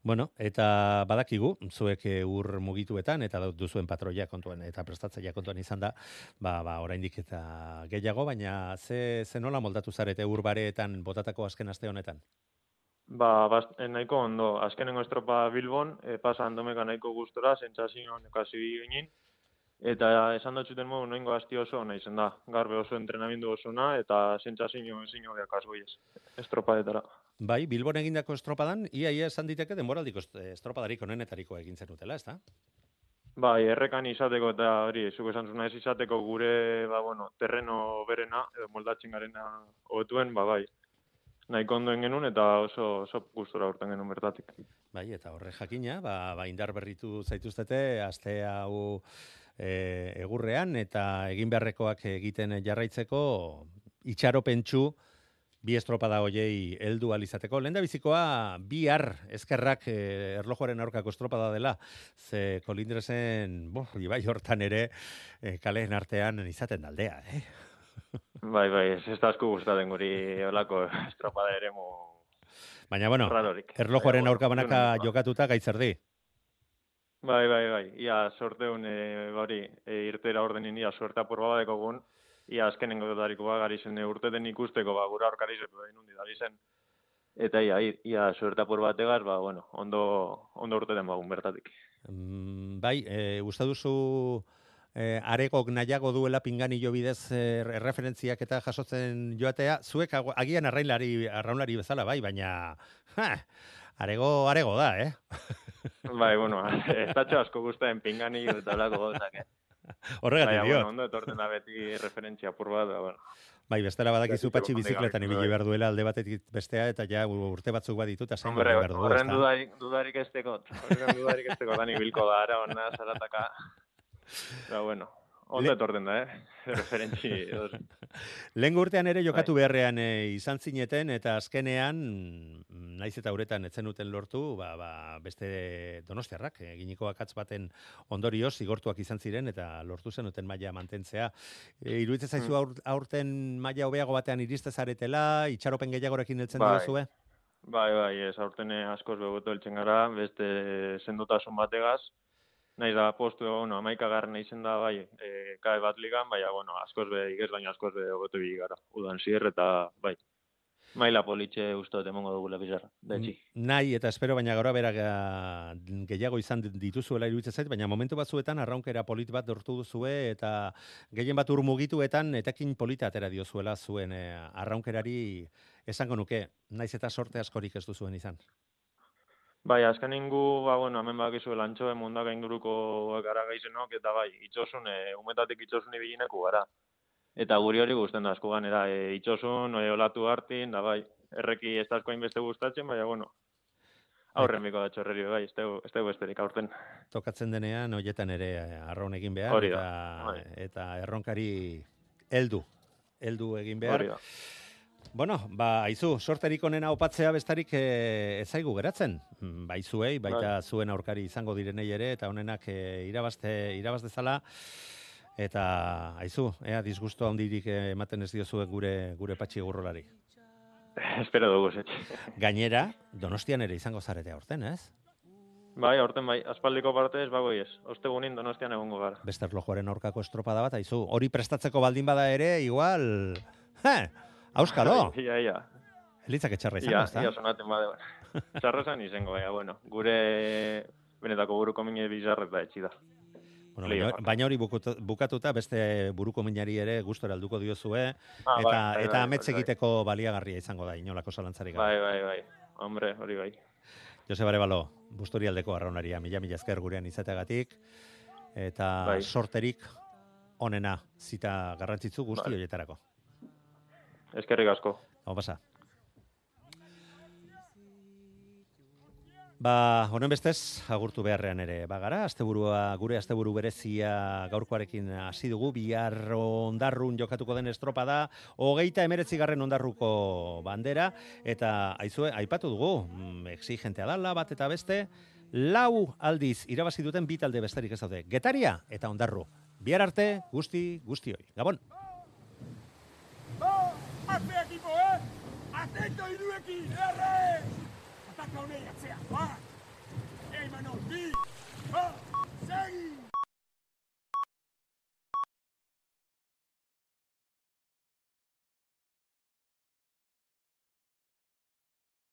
Bueno, eta badakigu, zuek e, ur mugituetan, eta duzuen patroia kontuan, eta prestatzaia kontuan izan da, ba, ba, oraindik eta gehiago, baina ze, ze nola moldatu zarete urbareetan botatako azken aste honetan? Ba, bast, eh, nahiko ondo, azkenengo estropa Bilbon, e, pasa andomeka nahiko gustora, sentsazio nekasi ginen, eta esan dutxuten modu noingo asti oso ona izan da. Garbe oso entrenamendu osona, eta sentsazio ezin hobeak asgoiez, estropadetara. Bai, Bilbon egindako estropadan, ia ia esan diteke denboraldiko est- estropadarik onenetariko egin zenutela, ezta? Bai, errekan izateko eta hori, zuk esan zuna ez izateko gure, ba, bueno, terreno berena, edo moldatzen garena hobetuen, ba, bai. Nahiko ondoen genuen eta oso, oso gustora urten genuen bertatik. Bai, eta horre jakina, ba, ba indar berritu zaituztete, aste hau e, egurrean, eta egin beharrekoak egiten jarraitzeko, itxaropentsu, bi estropada hoiei heldu alizateko. Lenda bizikoa bihar ezkerrak eh, erlojuaren aurkako estropada dela. Ze kolindresen, bo, ibai hortan ere eh, kaleen artean izaten daldea, eh? Bai, bai, ez da asko gustatzen guri olako estropada ere mu... Baina, bueno, Rarorik. erlojuaren aurka banaka jokatuta gaitzerdi. Bai, bai, bai. Ia sorteun e, hori, e, irtera ordenin ia suerte apur bat dekogun. Ia azkenengo dariko ba, gari zen e, urteten ikusteko, ba, gura aurkari zetu da inundi dari zen. Eta ia, ia suerte apur bategaz, ba, bueno, ondo, ondo urteten bagun bertatik. Mm, bai, e, uste duzu e, aregok nahiago duela pinganillo bidez e, erreferentziak eta jasotzen joatea, zuek agian arrainlari, arraunlari bezala, bai, baina ha, arego, arego da, eh? bai, bueno, [LAUGHS] ez asko guztain pingani eta olako gauzak. eh. [LAUGHS] Horregatik Baina, diot. bueno, ondo etortzen da beti referentzia apur bat, da, bueno. Bai, bestela badakizu patxi bizikletan ibili bai. behar duela alde batetik bestea eta ja urte batzuk baditu eta zain behar dugu, horren dudarik, dudarik ez tekot. Horren dudarik ez tekot, dani bilko da, ara, ona, zarataka. Da, bueno, ondo etorten da, eh? Referentzi. [LAUGHS] Lehen urtean ere jokatu Bai. beharrean e, izan zineten eta azkenean naiz eta uretan etzen duten lortu, ba, ba, beste donostiarrak eginiko akatz baten ondorioz zigortuak izan ziren eta lortu zenuten maila mantentzea. E, iruditzen zaizu Mm. aur, aurten maila hobeago batean iriste zaretela, itxaropen gehiagorekin heltzen Bai. diozue? Bai, bai, ez, aurten eh, askoz begoto heltzen gara, beste sendotasun bategaz. Naiz da postu bueno, amaika garren izen da, bai, e, kae bat ligan, baina, bueno, askoz be, igez baina askoz be bi gara. Udan zier eta, bai, maila politxe uste dut emongo dugula bizarra, da etxi. Nahi eta espero baina gora bera gehiago izan dituzuela iruditzen zait, baina momentu batzuetan arraunkera polit bat dortu duzue eta gehien bat urmugituetan etekin polita atera diozuela zuen eh, arraunkerari esango nuke, naiz eta sorte askorik ez duzuen izan. Bai, azken ingu, ba, bueno, hemen bakizu lantxo mundaka inguruko gara gaizenok, eta bai, itxosun, e, umetatik itxosun ibigineku gara. Eta guri hori guzten da, asko ganera, e, itxosun, e, olatu hartin, da bai, erreki ez da asko hainbeste gustatzen, baina, bueno, aurren biko da txorreri, bai, ez tegu besterik aurten. Tokatzen denean, hoietan ere eh, arraun egin behar, Hori da, eta, bai. eta erronkari heldu, heldu egin behar. Hori da. Bueno, ba, aizu, sorterik onena opatzea bestarik e, ez zaigu geratzen. Mm, Bai zuei, baita Bai. zuen aurkari izango direnei ere, eta honenak e, irabazte, irabaz dezala. Eta, aizu, ea, disgusto handirik eh, ematen ez diozue gure, gure patxi gurrolari. Espero dugu, zetx. Gainera, donostian ere izango zarete aurten, ez? Bai, aurten bai, aspaldiko parte ez bagoi ez. Ostegunin donostian egongo gara. Beste erlojuaren aurkako estropada bat, aizu, hori prestatzeko baldin bada ere, igual, he, auskalo, Ia, ia. elitzak etxarra izango, ezta? ia sonaten bade, bueno. Txarrezan izango, baina, bueno, gure benetako buruko mine bizarret da etxi da. Bueno, baina, baina hori bukatuta beste buruko minari ere gustora helduko diozue Ah, eta bai, bai, eta bai, amets bai, bai. egiteko baliagarria izango da inolako zalantzarik gabe. Bai, bai, bai. Hombre, hori bai. Jose Barebalo, Busturialdeko arraunaria, mila mila esker gurean izateagatik eta Bai. sorterik onena zita garrantzitzu guzti Bai. horietarako. Eskerrik asko. Hau pasa. Ba, honen bestez, agurtu beharrean ere bagara, asteburua, gure asteburu berezia gaurkoarekin hasi dugu, bihar ondarrun jokatuko den estropada, hogeita emeretzi garren ondarruko bandera, eta aizue, aipatu dugu, mm, exigentea dala bat eta beste, lau aldiz irabazi duten bi talde besterik ez daude, Getaria eta ondarru. Bihar arte, guzti, guzti hoi. Gabon! Atento iruekin, erre! Ataka honei atzea, va! Ei, Manol, bi! Va, segi!